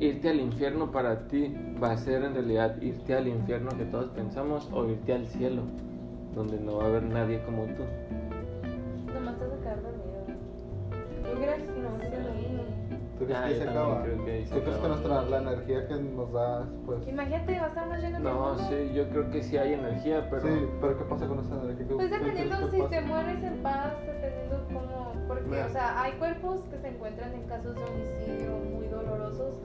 B: irte al infierno para ti va a ser en realidad irte al infierno que todos pensamos o irte al cielo, donde no va a haber nadie como tú.
E: ¿Tú crees
B: Ah, yo
D: se acaba?
B: creo que ahí se
D: ¿Tú crees que
B: acaba.
D: nuestra, la energía que nos da, pues...
A: Imagínate, va a estar más lleno
B: No, sí, yo creo que sí hay energía, pero
D: Sí, pero ¿qué pasa con esa energía? ¿Qué-
A: Pues dependiendo si
D: pasa?
A: te mueres en paz, dependiendo cómo. Porque,
D: Mira.
A: o sea, hay cuerpos que se encuentran en casos de homicidio muy dolorosos.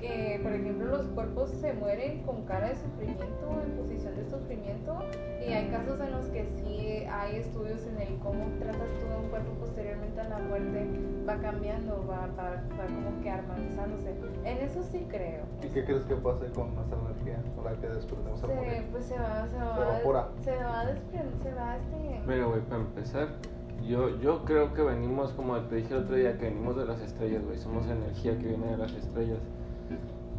A: Que, por ejemplo, los cuerpos se mueren con cara de sufrimiento, en posición de sufrimiento. Y hay casos en los que sí hay estudios en el cómo tratas tú a un cuerpo posteriormente a la muerte. Va cambiando, va, va, va como que armonizándose. En eso sí creo.
D: ¿Y qué crees que pase con nuestra energía? Con la que desprendemos al
A: Se,
D: morir.
A: pues se va, se va,
D: Se evapora.
A: se va a desprender, se va este.
B: Mira, güey, para empezar, yo, yo creo que venimos, como te dije el otro día, que venimos de las estrellas, güey. Somos energía que viene de las estrellas.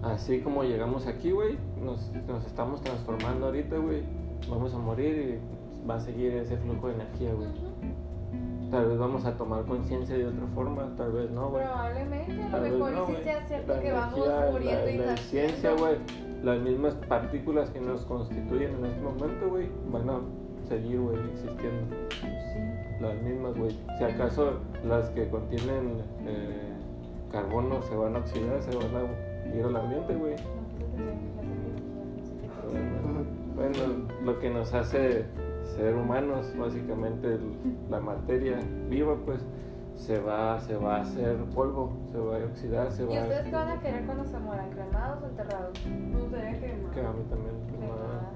B: Así como llegamos aquí, güey, nos, nos estamos transformando ahorita, güey. Vamos a morir y va a seguir ese flujo de energía, güey. Tal vez vamos a tomar conciencia de otra forma, tal vez no, güey.
A: Probablemente, a lo mejor
B: no,
A: sí sea cierto
B: La
A: que vamos muriendo
B: la,
A: y
B: la ciencia, güey, las mismas partículas que nos constituyen en este momento, güey, van a seguir, güey, existiendo. Las mismas, güey. Si acaso las que contienen eh, carbono se van a oxidar, se van a ir al ambiente, güey. Bueno, lo que nos hace ser humanos, básicamente el- la materia viva, pues se va, se va a hacer polvo, se va a oxidar, se
A: ¿Y
B: va a...
A: ustedes qué van a querer cuando se mueran? ¿Cremados o enterrados?
E: Me gustaría que
B: Que a mí también.
A: Cremada.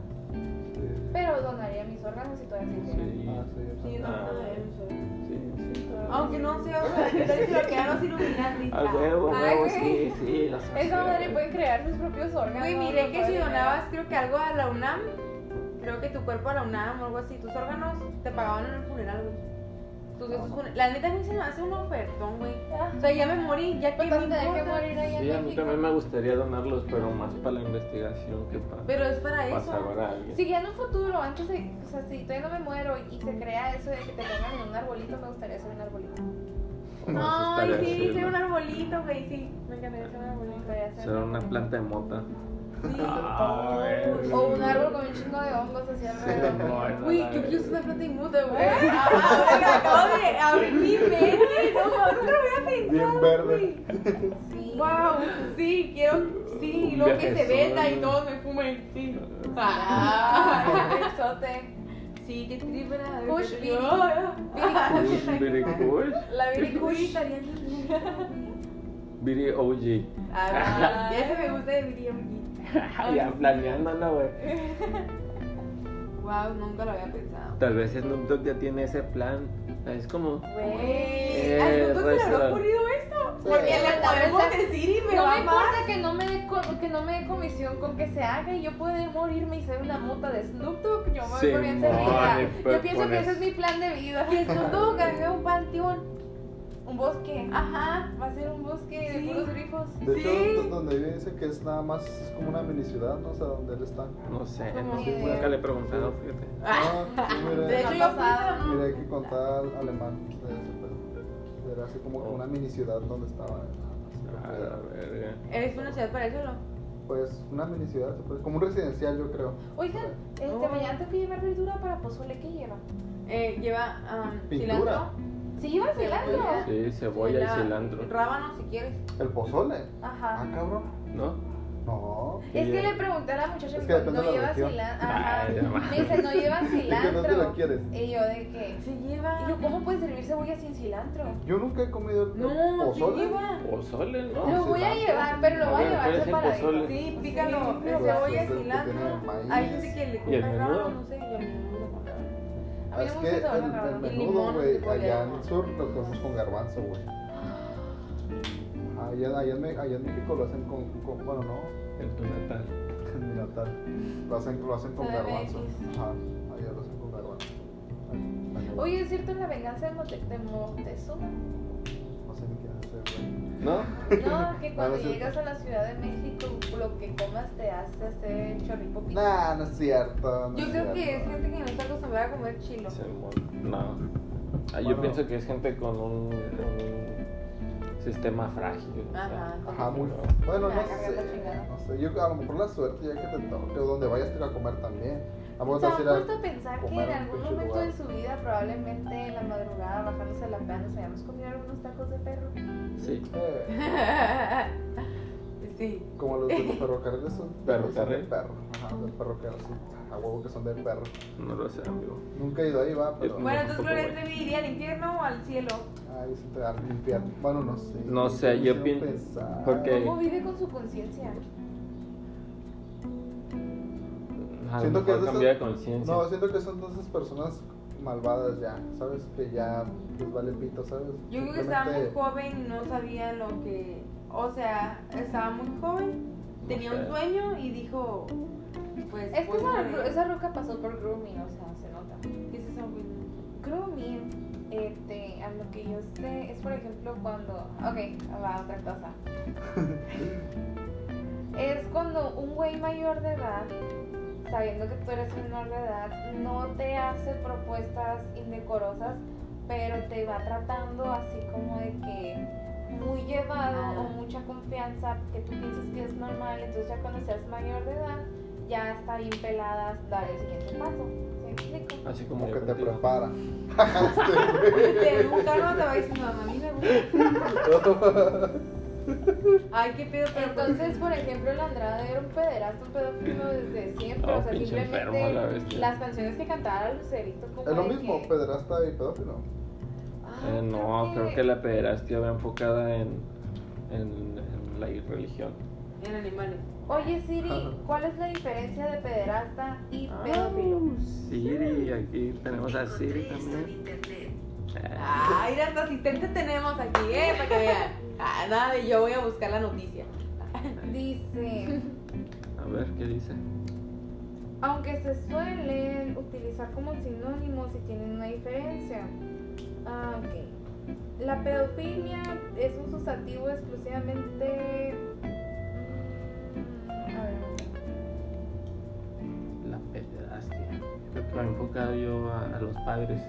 D: Sí.
A: Pero donaría mis órganos y todavía
B: Sí,
A: existieran.
D: Ah, sí,
E: Sí,
D: también.
E: no,
B: Ah.
E: no, no, no.
B: sí, sí.
E: Aunque no sea, o sea, ¿qué tal si lo quedaron sin Illuminati?
B: A huevo, a huevo, sí, sí. las
A: Esa madre
B: sociedades.
A: puede crear sus propios órganos.
E: Güey, miré que si donabas, creo que algo a la UNAM, creo que tu cuerpo a la UNAM o algo así, tus órganos te pagaban en el funeral, güey. Tus esos fune- La neta a mí se me hace un ofertón, güey.
A: crear.
E: O sea, ya me morí, ya que
A: Pues
E: me
A: a tener que morir ahí
B: Sí,
A: en
B: a mí
A: México.
B: también me gustaría donarlos, pero más para la investigación que para,
E: Pero es para eso.
B: salvar a alguien.
A: Si ya en un futuro, antes de, o sea, si todavía no me muero y se crea eso de que te pongan en un arbolito, me gustaría ser un arbolito.
B: No, eso
E: Ay,
B: estaría
E: sí,
B: chido.
E: ser un arbolito, güey, sí. Me encantaría ser un
A: Me
E: arbolito.
A: gustaría ser
B: Ser una planta de mota.
E: Sí.
A: O un árbol con un chingo de hongos así alrededor.
E: Güey, yo quiero ser una planta inmunda, güey. Acabo de abrir mi mente. No, no lo había pensado.
D: Bien verde.
A: Sí.
E: Wow, sí, quiero. Sí, luego que se venda y todos me fumen. Sí.
A: Ah, besote.
E: Sí, qué triple.
A: Kush, Viri.
B: Kush, Viri Kush.
A: La Viri
E: Kush estaría
B: Viri OG.
E: Ah, ya se me gusta de Viri
B: ya planeándola, güey.
E: Wow, nunca lo había pensado.
B: Tal vez Snoop Dogg ya tiene ese plan. Es como.
E: Güey,
B: Eh,
E: ¿a nosotros se le habrá ocurrido esto?
D: Sí.
E: Porque le
A: La
E: podemos
A: verdad,
E: decir y me
A: No
E: va
A: me
E: a amar.
A: importa que no me, dé que no me dé comisión con que se haga y yo pueda morirme y ser una mota de Snoop Dogg. Yo me voy por bien servida. Yo pienso que ese es mi plan de vida.
E: Que Snoop Dogg haga un panteón.
A: Un bosque.
E: Ajá.
A: Va a ser un bosque
E: Sí.
A: de puros grifos.
D: De hecho,
E: Sí.
D: do- donde vive dice que es nada más, es como una mini ciudad, no sé dónde él está.
B: No sé, no sé,
A: de-
B: nunca le he preguntado, fíjate.
D: Ah, sí,
E: De hecho, yo pero no.
D: mira que contaba alemán de ese pedo. Era así como que una mini ciudad donde estaba.
B: A la.
E: ¿Eres una ciudad para eso no?
D: Pues una mini ciudad, como un residencial, yo creo.
A: Oigan, este,
E: Oh.
A: mañana tengo que llevar verdura para pozole. ¿Qué lleva?
E: Eh, lleva um,
D: Pintura.
E: cilantro.
A: ¿Sí lleva cilantro?
B: Sí, cebolla y
E: la-
B: cilantro.
E: Rábano si quieres.
D: El pozole.
A: Ajá.
D: Ah, cabrón.
B: ¿No?
D: No.
A: Es que le pregunté a la muchacha,
D: Es que
A: no
D: de
A: lleva cilantro. Ajá. Me dice, no lleva
D: ¿Y que
A: cilantro.
D: dónde la quieres?
A: Y yo de que.
E: Se lleva.
A: Y yo, ¿cómo puedes servir cebolla sin cilantro?
D: Yo nunca he comido el
E: No,
D: pozole.
E: lleva.
B: Pozole, ¿no?
A: Lo voy a llevar, pero lo voy a
B: ver,
A: llevar
B: ¿cuál es el
A: separadito.
B: pozole?
E: Sí, pícalo. De cebolla,
D: es el que
E: cilantro. Hay gente que le
B: ¿Y el
E: compra rábano, no sé. Yo A mí
D: Es que
A: me
D: el,
A: gusta
D: el
A: el rábano.
E: Y
D: menudo, güey, allá en el sur lo hacemos con garbanzo, güey. Ajá, Allá, allá, en, Me- allá en México lo hacen con, con- bueno, no,
B: En tu natal.
D: en mi natal. Lo hacen, lo hacen con garbanzo. Ajá, allá lo hacen con garbanzo.
A: Oye, ¿es cierto en la venganza de, Monte de Moctezuma?
D: No sé ni es ese güey.
B: ¿No?
A: No, que cuando
D: No, no es
A: llegas a la Ciudad de México, lo que comas te hace hacer chorripo pizza.
D: Nah, no es cierto. no
E: Yo
D: es
E: creo que es
D: cierto.
E: gente que no está acostumbrada a comer chilo.
B: No. Ah, yo
D: Bueno.
B: pienso que es gente con un, un sistema frágil. o sea,
E: Ajá.
D: Ajá, muy. Bueno, no sé. No sé. Yo a lo mejor la suerte ya que te toque, o donde vayas a ir a comer también. A
A: O sea, gusta pensar que en algún momento
D: lugar.
A: de su vida, probablemente en la madrugada, bajándose la pena, nos hayamos comido algunos tacos de perro.
B: Sí.
D: Eh,
E: sí.
D: como los de los ferrocarriles son
B: Perro
D: son de
B: carril.
D: perro. Ajá, del perro que así. A huevo que son de perro.
B: No lo sé, amigo.
D: Nunca he ido ahí, va, pero.
E: Bueno,
B: No,
E: entonces Gloria. Trevi iría al infierno o al cielo.
D: Ay, se te da al infierno. Bueno, no sé.
B: No sé, yo pienso- porque-
A: ¿Cómo vive con su conciencia?
D: Siento que es de
B: conciencia.
D: No, siento que son esas personas malvadas ya, ¿sabes? Que ya les vale pito, ¿sabes?
E: Yo creo que estaba muy joven y no sabía lo que. O sea, estaba muy joven, tenía un sueño y dijo. Pues.
A: Es que
E: voy
A: esa, esa roca pasó por grooming, o sea, se nota.
E: ¿Qué es eso?
A: Grooming, este, a lo que yo sé, es por ejemplo cuando. Ok, va otra cosa. es cuando un güey mayor de edad, sabiendo que tú eres menor de edad, no te hace propuestas indecorosas, pero te va tratando así como de que muy llevado
E: Ah.
A: o mucha confianza que tú piensas que es normal, entonces ya cuando seas mayor de edad, ya está bien pelada dar el siguiente paso.
B: Así como,
D: que te prepara.
E: Te buscaron, te va diciendo, a mí me gusta. Ay, qué pedo, pero.
A: Entonces, por ejemplo, el Andrade era un pederasta, un pedófilo desde siempre.
B: Oh,
A: o sea,
B: pinche enfermo, la
A: simplemente las canciones que cantaba Lucerito como
D: Es lo mismo,
A: que-
D: pederasta y pedófilo.
A: Ah,
B: Eh, no, creo que la pederastia va enfocada en, en, en la religión.
E: En animales.
A: Oye, Siri, ¿cuál es la diferencia de pederasta y
B: Ah,
A: pedófilo?
B: Siri, aquí tenemos a Siri también. Ah,
E: Ay, hasta asistente tenemos aquí, eh, para que vean. Ah, nada de yo voy a buscar la noticia.
A: Dice,
B: A ver, ¿qué dice?
A: aunque se suelen utilizar como sinónimos y tienen una diferencia. Ah, ok. La pedofilia es un sustantivo exclusivamente... mm, A ver,
B: La pederastia. Creo que va enfocado yo a, a los padres,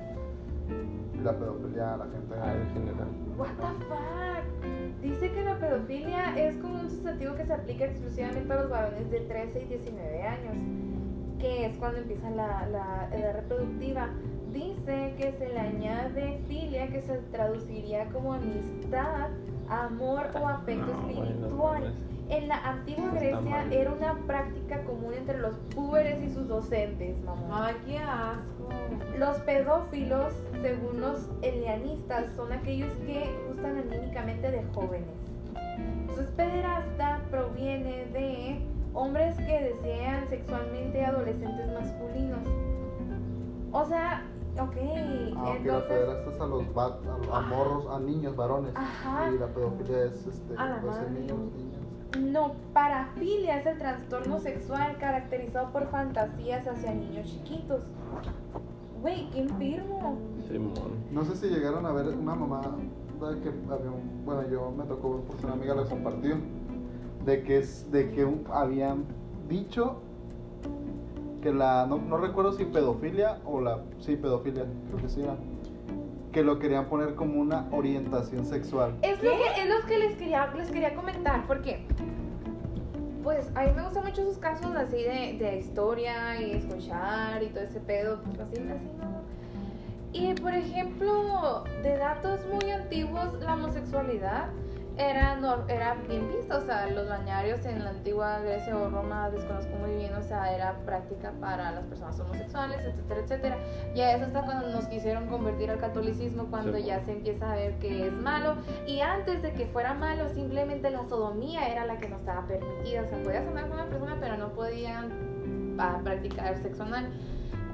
D: La pedofilia a la gente.
B: a en general.
A: What the fuck? Dice que la pedofilia es como un sustantivo que se aplica exclusivamente a los varones de 13 y 19 años, que es cuando empieza la, la edad reproductiva. Dice que se le añade filia, que se traduciría como amistad, amor o afecto
B: No, no
A: espiritual.
B: mames.
A: En la antigua Grecia era una práctica común entre los púberes y sus docentes, mamá.
E: Ay, qué asco.
A: Los pedófilos, según los elianistas, son aquellos que gustan anímicamente de jóvenes. Entonces, pederasta proviene de hombres que desean sexualmente a adolescentes masculinos. O sea, ok,
D: Ah, ok, la
A: entonces...
D: pederasta es a los va- a, a morros, a niños varones.
A: Ajá.
D: Y la pedofilia es este,
A: A la
D: pues, niños, niñas.
A: No, parafilia es el trastorno sexual caracterizado por fantasías hacia niños chiquitos. Güey, qué enfermo.
B: Simón.
D: No sé si llegaron a ver una mamá de que había un, bueno yo me tocó porque una amiga lo compartió de que es de que un- habían dicho que la no, no recuerdo si pedofilia o la sí pedofilia creo que sí era que lo querían poner como una orientación sexual
A: Es lo que, es lo que les quería, les quería comentar, porque pues a mí me gustan mucho esos casos así de, de historia y escuchar y todo ese pedo, pues, así, así. Y por ejemplo, de datos muy antiguos, la homosexualidad era, nor- era bien vista, o sea, los bañarios en la antigua Grecia o Roma, desconozco muy bien, o sea, era práctica para las personas homosexuales, etcétera, etcétera. Ya eso hasta cuando nos quisieron convertir al catolicismo, cuando
B: Sí,
A: ya se empieza a ver que es malo. Y antes de que fuera malo, simplemente la sodomía era la que no estaba permitida. O sea, podías andar con una persona, pero no podían ah, practicar sexo anal.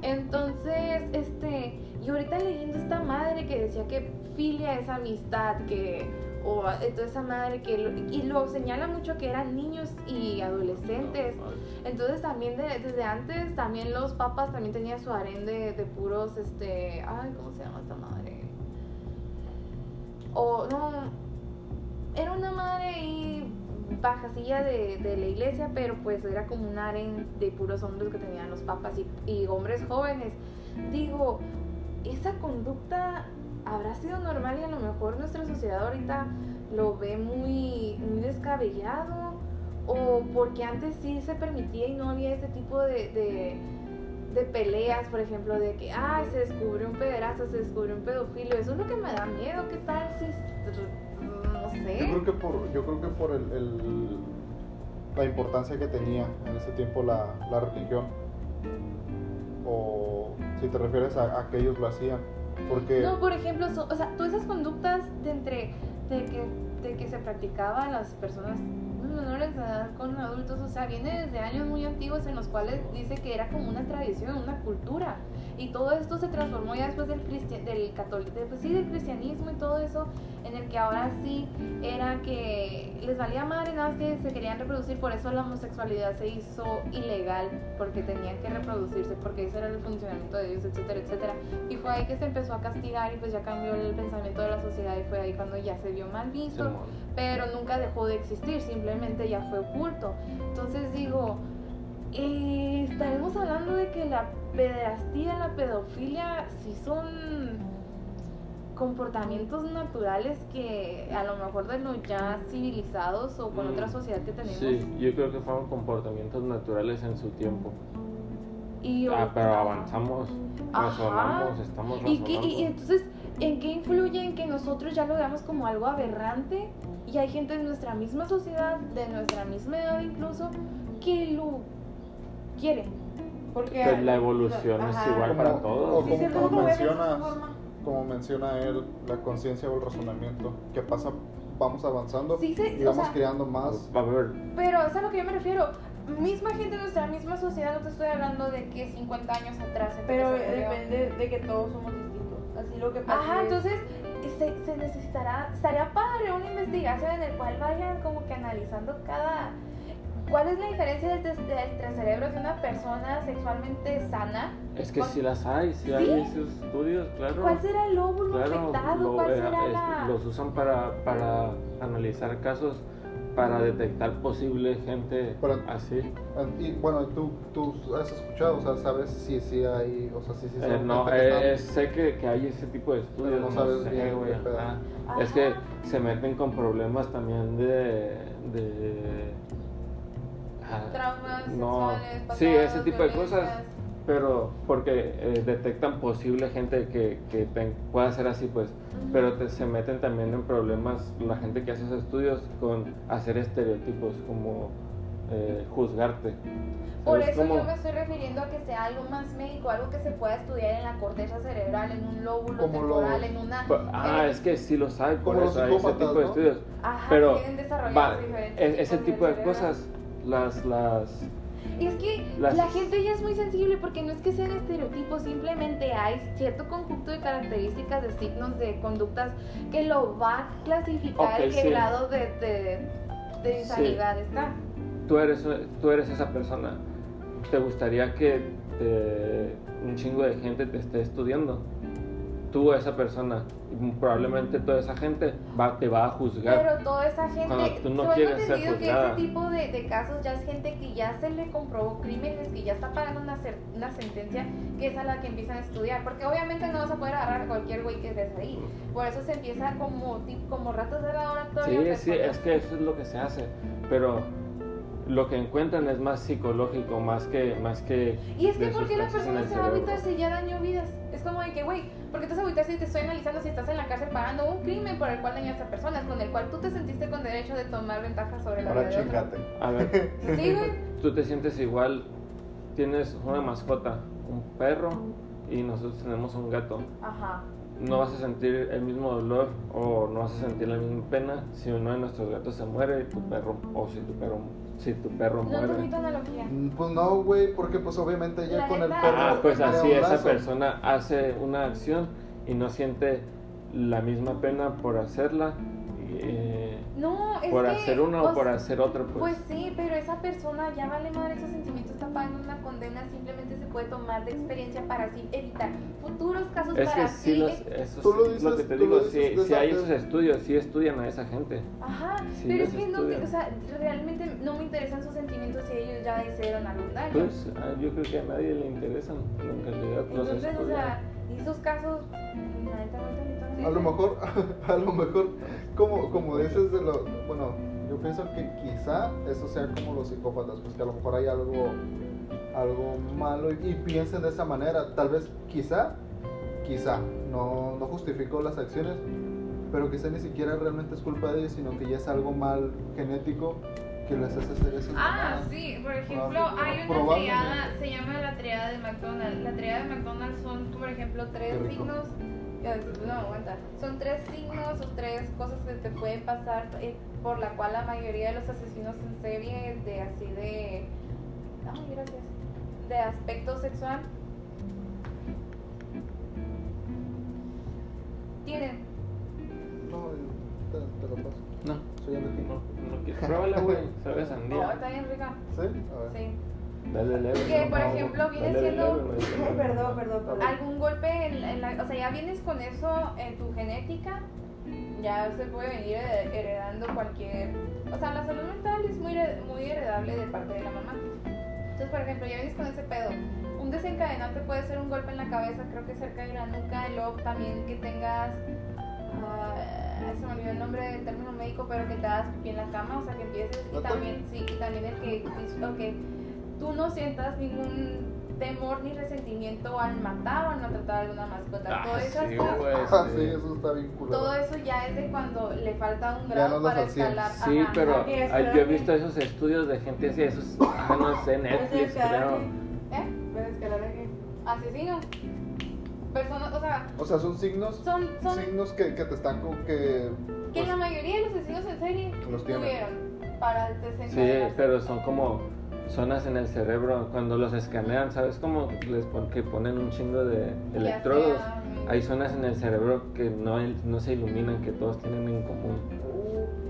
A: Entonces, este, y ahorita leyendo esta madre que decía que filia es amistad, que, o toda esa madre que, lo- y lo señala mucho que eran niños y adolescentes. Entonces también de- desde antes, también los papas también tenían su harén de, de puros, este, ay, ¿cómo se llama esta madre? O, no, ahí bajacilla de, de la iglesia, pero pues era como un aren de puros hombres que tenían los papas y, y hombres jóvenes. Digo, esa conducta habrá sido normal y a lo mejor nuestra sociedad ahorita lo ve muy, muy descabellado o porque antes sí se permitía y no había ese tipo de, de, peleas, por ejemplo, de que, ay, se descubrió un pederazo, se descubrió un pedofilio, eso es lo que me da miedo, ¿qué tal si, no sé?
D: Yo creo que por, yo creo que por el, el- la importancia que tenía en ese tiempo la, la religión. O si te refieres a, a que ellos lo hacían.
A: No, por ejemplo, o sea, todas esas conductas de entre de que, de que se practicaba a las personas menores de edad con adultos, o sea, viene desde años muy antiguos en los cuales dice que era como una tradición, una cultura. Y todo esto se transformó ya después del cristian, del católico, pues sí, del cristianismo y todo eso, en el que ahora sí era que les valía madre nada más que se querían reproducir, por eso la homosexualidad se hizo ilegal, porque tenían que reproducirse, porque ese era el funcionamiento de Dios, etcétera, etcétera. Y fue ahí que se empezó a castigar y pues ya cambió el pensamiento de la sociedad y fue ahí cuando ya se vio mal visto, pero nunca dejó de existir, simplemente ya fue oculto. Entonces digo, eh, estaremos hablando de que la pederastía, la pedofilia, sí son comportamientos naturales que a lo mejor de los ya civilizados o con
B: Mm,
A: otra sociedad que tenemos.
B: Sí, yo creo que fueron comportamientos naturales en su tiempo.
A: Y
B: Ah, pero avanzamos,
A: Ajá.
B: razonamos, estamos
A: ¿Y,
B: razonando.
A: qué, y, y entonces, ¿en qué influye en que nosotros ya lo veamos como algo aberrante? Y hay gente de nuestra misma sociedad, de nuestra misma edad incluso, que lo quiere.
E: Porque
B: Pues la evolución es
E: Ajá.
B: igual para todos.
D: o
E: Sí,
D: como,
E: cierto,
D: como
E: como
D: mencionas, como menciona él, la conciencia o el razonamiento, que pasa, vamos avanzando
A: Sí, se-
D: y vamos
A: sea-
D: creando más.
B: A
A: Pero es a lo que yo me refiero. Misma gente de nuestra misma sociedad, no te estoy hablando de que 50 años atrás.
E: Pero
A: murió.
E: depende de que todos somos distintos. Así lo que pasa.
A: Ajá,
E: es-
A: entonces se, se necesitará, estaría padre una investigación en el cual vayan como que analizando cada... ¿Cuál es la diferencia entre cerebros de una persona sexualmente sana?
B: Es que
A: ¿Cuál-
B: sí las hay, sí,
A: ¿Sí?
B: hay esos estudios, claro.
A: ¿Cuál será el óvulo
B: Claro,
A: afectado?
B: lo-
A: ¿Cuál
B: eh,
A: será
B: es-
A: la...?
B: los usan para, para analizar casos, para detectar posible gente
D: Pero-
B: así.
D: Y bueno, tú, tú has escuchado, o sea, sabes si sí hay, o sea, si sí
B: Eh, no, eh,
D: están-
B: sé que, que hay ese tipo de estudios,
D: no
B: no,
D: sabes
B: sé,
D: bien.
B: Ajá. Es que se meten con problemas también de... de
A: Traumas
B: no,
A: sexuales,
B: sí, ese tipo de cosas, pero porque eh, detectan posible gente que, que ten- pueda ser así, pues, pero te- se meten también en problemas la gente que hace esos estudios con hacer estereotipos, como eh, juzgarte.
A: Por
B: ¿Sabes
A: eso
B: cómo?
A: yo me estoy refiriendo a que sea algo más médico, algo que se pueda estudiar en la corteza cerebral, en un lóbulo
D: Como
A: temporal,
D: los-
A: en una...
B: Ah,
A: en-
B: es que sí los hay, por eso hay ese tipo de
D: ¿no?
B: estudios.
A: Ajá,
B: Pero
A: tienen desarrollados
B: va,
A: diferentes
B: e- ese tipo de cosas, las, las,
A: Y es que
B: Las-
A: la gente ya es muy sensible porque no es que sean estereotipos, simplemente hay cierto conjunto de características, de signos, de conductas que lo va a clasificar
B: Ok,
A: en qué
B: sí.
A: grado de, de, de insanidad está.
B: tú eres, tú eres esa persona. ¿Te gustaría que te- un chingo de gente te esté estudiando? Tú, esa persona, probablemente toda esa gente va, te va a juzgar.
A: Pero toda esa gente,
B: Cuando tú no quieres ser
A: entendido que
B: juzgada.
A: ese tipo de, de casos ya es gente que ya se le comprobó crímenes, que ya está pagando una, una sentencia, que es a la que empiezan a estudiar. Porque obviamente no vas a poder agarrar a cualquier güey que estés ahí. Por eso se empieza como, como ratos de laboratorio.
B: Sí, sí, es que eso es lo que se hace. Pero lo que encuentran es más psicológico, más que... Más que
A: Y es que
B: de
A: ¿por qué la persona se va a
B: cerebro.
A: agüitar si ya dañó vidas? Es como de que, güey, ¿por qué te vas a agüitar si te estoy analizando si estás en la cárcel pagando un crimen por el cual dañaste a personas, con el cual tú te sentiste con derecho de tomar ventaja sobre la
D: Ahora
A: vida de otro?
D: chingate.
B: A ver,
A: Sí, güey.
B: tú te sientes igual, tienes una mascota, un perro, y nosotros tenemos un gato.
A: Ajá.
B: No vas a sentir el mismo dolor o no vas a sentir la misma pena si uno de nuestros gatos se muere y tu perro, o si tu perro, si tu perro
A: No
B: muere.
A: analogía.
D: Mm, Pues no, güey, porque pues obviamente ya
A: La
D: con el perro.
B: Ah, pues así esa persona hace una acción y no siente la misma pena por hacerla. y, eh,
A: No, es
B: por
A: que,
B: hacer uno o
A: o
B: por hacer otro,
A: Pues
B: pues.
A: sí, pero esa persona ya vale madre esos sentimientos, está pagando una condena, simplemente se puede tomar de experiencia para así evitar futuros casos
B: Es
A: para
B: que sí,
A: así.
B: los, eso
D: Tú lo
B: es lo que te
D: tú
B: digo, si, si hay esos estudios, sí estudian a esa gente.
A: Ajá,
B: Sí,
A: pero es que no, te- o sea, realmente no me interesan sus sentimientos si ellos ya hicieron algún daño.
B: Pues ah, yo creo que a nadie le interesan en realidad los
A: Entonces, o sea, y esos casos, la neta, no.
D: A lo mejor, a lo mejor, como, como dices de lo, bueno, yo pienso que quizá eso sea como los psicópatas, pues que a lo mejor hay algo, algo malo y, y piensen de esa manera. Tal vez, quizá, quizá, no, no justifico las acciones, pero quizá ni siquiera realmente es culpa de ellos, sino que ya es algo mal genético que les hace hacer eso.
A: Ah, sí, por ejemplo, hay una triada, se llama la triada de McDonald's. La triada de McDonald's son, por ejemplo, tres signos. Ya, No, aguanta. Son tres signos o tres cosas que te pueden pasar eh, por la cual la mayoría de los asesinos en serie de así de. Ay, gracias. De aspecto sexual tienen.
D: No, te, te lo paso.
B: No,
D: Soy alérgico.
B: no, no quiero. Pruébala, güey, sabe sandía.
A: está bien rica.
D: ¿Sí? A ver.
A: Sí.
B: Dale leve.
A: Que,
B: no,
A: por
B: no,
A: ejemplo, viene
B: dale
A: siendo-
B: leve.
E: Perdón, perdón, perdón.
A: algún golpe en, en la, o sea, ya vienes con eso en tu genética, ya se puede venir hered- heredando cualquier, o sea, la salud mental es muy, muy heredable de parte de la mamá. Entonces, por ejemplo, ya vienes con ese pedo. Un desencadenante puede ser un golpe en la cabeza, creo que cerca de la nuca, y luego también que tengas, ah, se me olvidó el nombre del término médico, pero que te hagas pipí en la cama, o sea, que empieces, y también, sí, y también el que, o que tú no sientas ningún temor ni resentimiento al matar o al maltratar a alguna mascota.
B: Ah,
A: todo, eso
B: sí,
A: está-
B: güey,
D: Ah,
B: sí.
D: sí, eso está bien culero.
A: todo eso ya es de cuando le falta un grado
D: no
A: para escalar.
B: Sí,
A: Ajá,
B: pero.
E: Sí,
B: ay, yo he visto esos estudios de gente así, esos, ah, no sé, Netflix, creo.
A: ¿Eh?
E: ¿Puedes escalar aquí?
A: Asesino. Personas, o sea,
D: O sea, son signos,
A: son, son
D: signos que, que te están como que...
A: que
D: pues,
A: la mayoría de los asesinos en serie
D: Los tienen.
A: tuvieron para
B: Sí,
A: desencadenar.
B: pero son como zonas en el cerebro cuando los escanean, ¿sabes? Como les pon- que ponen un chingo de electrodos. Hay zonas en el cerebro que no, no se iluminan, que todos tienen en común,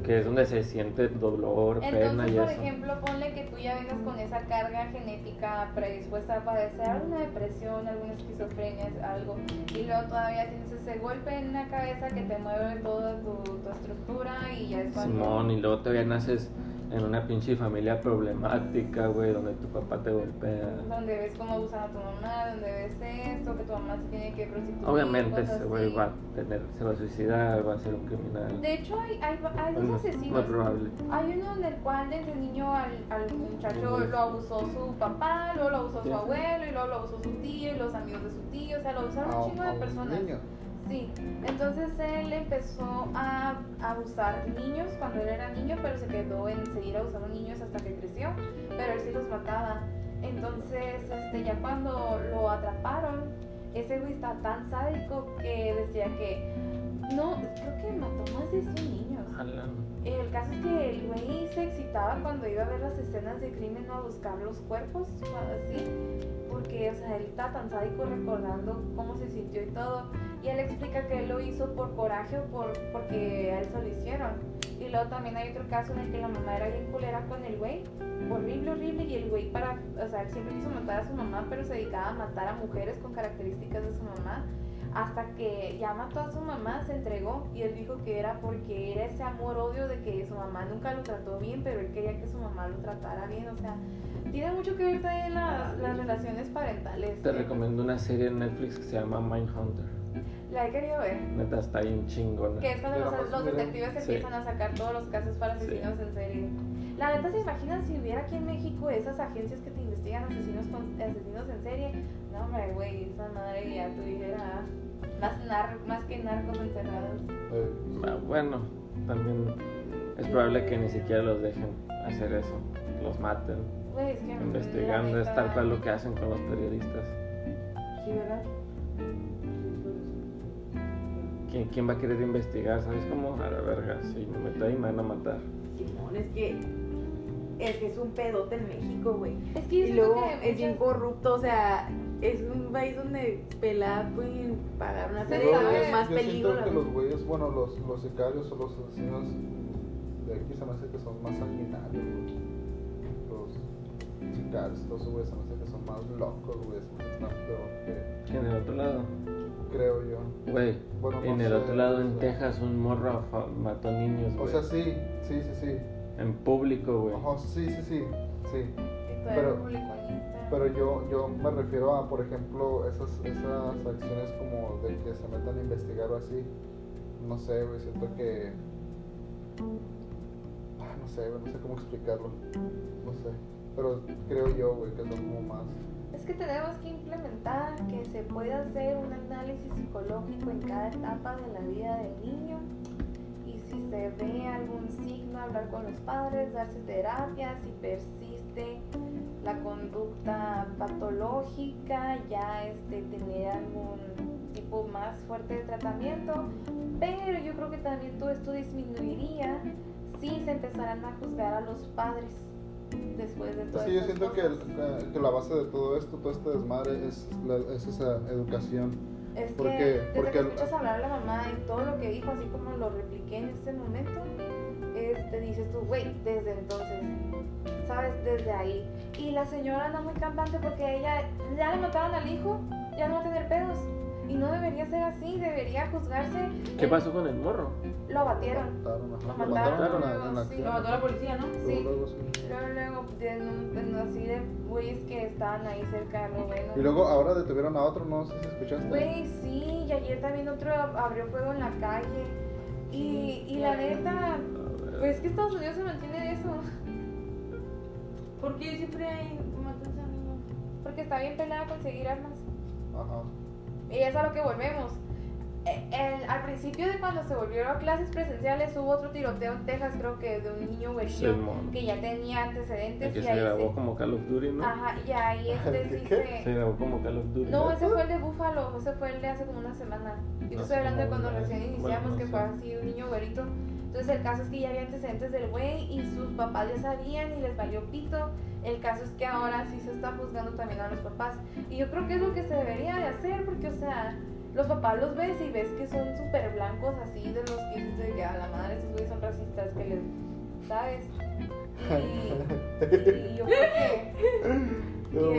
B: que es donde se siente dolor, pena y
A: por
B: eso.
A: ejemplo, ponle que tú ya vengas con esa carga genética predispuesta a padecer alguna depresión, alguna esquizofrenia, algo, y luego todavía tienes ese golpe en la cabeza que te mueve toda tu, tu estructura y ya es cuando...
B: Simón, y luego todavía naces en una pinche familia problemática, güey, donde tu papá te golpea.
A: Donde ves cómo abusan a tu mamá, donde ves esto, que tu mamá se tiene que prostituir.
B: Obviamente ese güey va a tener, se va a suicidar, va a ser un criminal.
A: De hecho, hay, hay, hay dos
B: Muy-
A: asesinos.
B: Muy probable.
A: Hay uno en el cual desde niño al, al muchacho lo abusó su papá, luego lo abusó su
B: Sí.
A: abuelo, y luego lo abusó su tío y los amigos de su tío, o sea, lo abusaron
D: a-
A: un chingo de personas.
D: niño.
A: Sí, entonces él empezó a abusar niños cuando él era niño, pero se quedó en seguir abusando niños hasta que creció, pero él sí los mataba. Entonces, este, ya cuando lo atraparon, ese güey está tan sádico que decía que no, creo que mató más de 100 niños.
B: Ojalá.
A: El caso es que el güey se excitaba cuando iba a ver las escenas de crimen o a buscar los cuerpos, o así, porque, o sea, él está tan sádico recordando cómo se sintió y todo. Y él explica que él lo hizo por coraje o por, porque a él se lo hicieron. Y luego también hay otro caso en el que la mamá era bien culera con el güey, horrible, horrible, y el güey para, o sea, él siempre quiso matar a su mamá, pero se dedicaba a matar a mujeres con características de su mamá hasta que ya mató a su mamá, se entregó y él dijo que era porque era ese amor-odio de que su mamá nunca lo trató bien, pero él quería que su mamá lo tratara bien, o sea, tiene mucho que ver también las, las relaciones parentales.
B: Te recomiendo una serie en Netflix que se llama Mindhunter.
A: La he querido ver.
B: Neta, está bien chingona.
A: Que es cuando los, los detectives
B: sí.
A: empiezan a sacar todos los casos para
B: Sí.
A: asesinos en serie. La neta, ¿se imaginan si hubiera aquí en México esas agencias que te investigan asesinos, con, asesinos en serie? No, hombre, güey, esa madre ya tuviera más, nar, más que narcos encerrados.
D: Eh,
B: Ah, Bueno, también es probable que ni siquiera los dejen hacer eso, los maten.
A: Güey, es que
B: Investigando es tal cual lo que hacen con los periodistas.
E: Sí, ¿verdad?
B: ¿Quién, quién va a querer investigar? ¿Sabes cómo? A la verga, si me meto ahí me van a matar.
E: Simón, es que. Es que es un pedote en México, güey.
A: Es que
E: Y luego
A: que
E: es bien corrupto, o sea, es un país donde pelada pueden pagar una
A: Se
E: serie de más
D: yo
E: peligro.
D: siento que los güeyes, bueno, los, los sicarios o los asesinos de aquí se me hace que son más sanguinarios, güey. Los sicarios, todos esos güeyes se me hace que son más locos, güey. Se me hace que están peor que,
B: En el otro lado.
D: creo yo.
B: Güey,
D: Bueno, no
B: en el
D: sé,
B: otro lado, en
D: sé.
B: Texas, un morro fa- mató niños,
D: O
B: güey.
D: sea, sí, sí, sí, sí.
B: En público, güey.
D: Ojo, sí, sí, sí, sí. Pero-. Pero yo, yo me refiero a, por ejemplo, esas, esas acciones como de que se metan a investigar o así. No sé, güey, siento que... Ah, no sé, güey, no sé cómo explicarlo. No sé. Pero creo yo, güey, que son como más...
A: Es que tenemos que implementar que se pueda hacer un análisis psicológico en cada etapa de la vida del niño si se ve algún signo, hablar con los padres, darse terapia, si persiste la conducta patológica, ya este, tener algún tipo más fuerte de tratamiento, pero yo creo que también todo esto disminuiría si se empezaran a juzgar a los padres después de todo
D: Sí, yo siento que, el- que la base de todo esto, todo este desmadre, es, la- es esa educación.
A: Es que desde
D: Porque
A: que escuchas hablar a la mamá y todo lo que dijo, así como lo repliqué en este momento, este, dices tú, güey, desde entonces, ¿sabes? Desde ahí. Y la señora anda muy campante porque ella ya le mataron al hijo, ya no va a tener pedos. Y no debería ser así, debería juzgarse.
B: ¿Qué
A: el-
B: pasó con el morro?
A: Lo abatieron.
D: Mataron,
A: Lo mataron,
D: la- la.
E: Lo mató la policía, ¿no?
D: Luego,
A: Sí.
D: luego, sí.
A: Luego, así de güeyes que estaban ahí cerca bueno.
D: Y luego ahora detuvieron a otro, no sé si escuchaste.
A: Güey, sí, y ayer también otro ab- abrió fuego en la calle. Y, y la neta, pues es que Estados Unidos se mantiene de eso.
E: ¿Por qué siempre hay matanza?
A: Porque está bien pelada conseguir armas.
D: Ajá.
A: Y es a lo que volvemos. Eh, el- al principio de cuando se volvieron a clases presenciales hubo otro tiroteo en Texas, creo que de un niño
B: Simón.
A: que ya tenía
B: El
A: antecedentes
B: que
A: y
B: se
A: ahí
B: grabó
A: se-
B: como Call of Duty, ¿no?
A: Ajá, y ahí este
D: ¿Qué,
A: sí?
B: Se
A: se...
B: grabó como Call of Duty.
A: No, ese fue el de Búfalo, ese fue el de hace como una semana. Yo
B: No
A: estoy
B: sé
A: hablando de cuando recién
B: Bueno,
A: iniciamos,
B: no
A: que
B: sé.
A: fue así un niño güerito. Entonces el caso es que ya había antecedentes del güey y sus papás ya sabían y les valió pito. El caso es que ahora sí se está juzgando también a los papás. Y yo creo que es lo que se debería de hacer, porque o sea, los papás los ves y ves que son súper blancos así, de los que dices de que a la madre esos güeyes son racistas, que les... ¿Sabes? Y, y yo creo que...
D: No,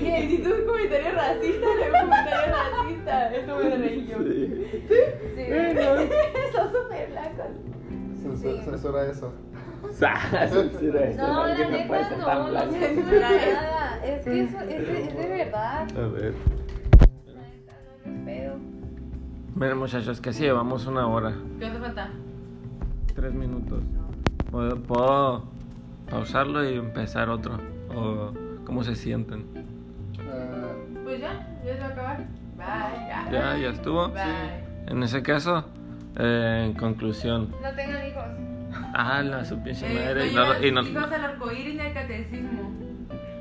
E: Y si tú un comentario racista, le un comentario racista. Esto me reí yo.
B: Sí.
A: Sí,
E: Son súper blancos.
D: censura,
A: Sí.
D: censura eso.
B: Ah, censura eso,
A: No, la neta no, no censura nada. Es que eso es de, es de verdad.
B: A ver.
A: La neta no es pedo.
B: Miren muchachos, que sí, llevamos una hora,
E: ¿Qué hace falta?
B: tres minutos. ¿Puedo, puedo pausarlo y empezar otro? ¿O cómo se sienten?
D: Eh,
E: Pues ya, ya se va a acabar. Bye. Ya,
B: ¿Ya, ya estuvo?
E: Bye.
B: En ese caso, eh, en conclusión.
A: No tengan hijos.
B: Ah, la su pinche
E: Eh,
B: madre. Y
E: no
B: y no-
E: a sus hijos al arcoíris ni al catecismo.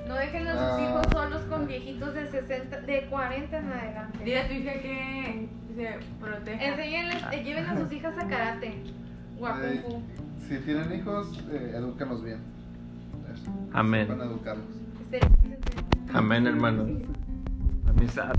A: No dejen a sus
D: Ah.
A: hijos solos con viejitos de 60, de 40 en adelante.
E: Dile a tu hija que se proteja.
A: Enséñenles, eh, lleven a sus hijas a karate. A fu.
D: si tienen hijos, eh, edúquenlos bien.
B: Amén.
D: Sepan educarlos.
B: Amén, hermanos. Amistad.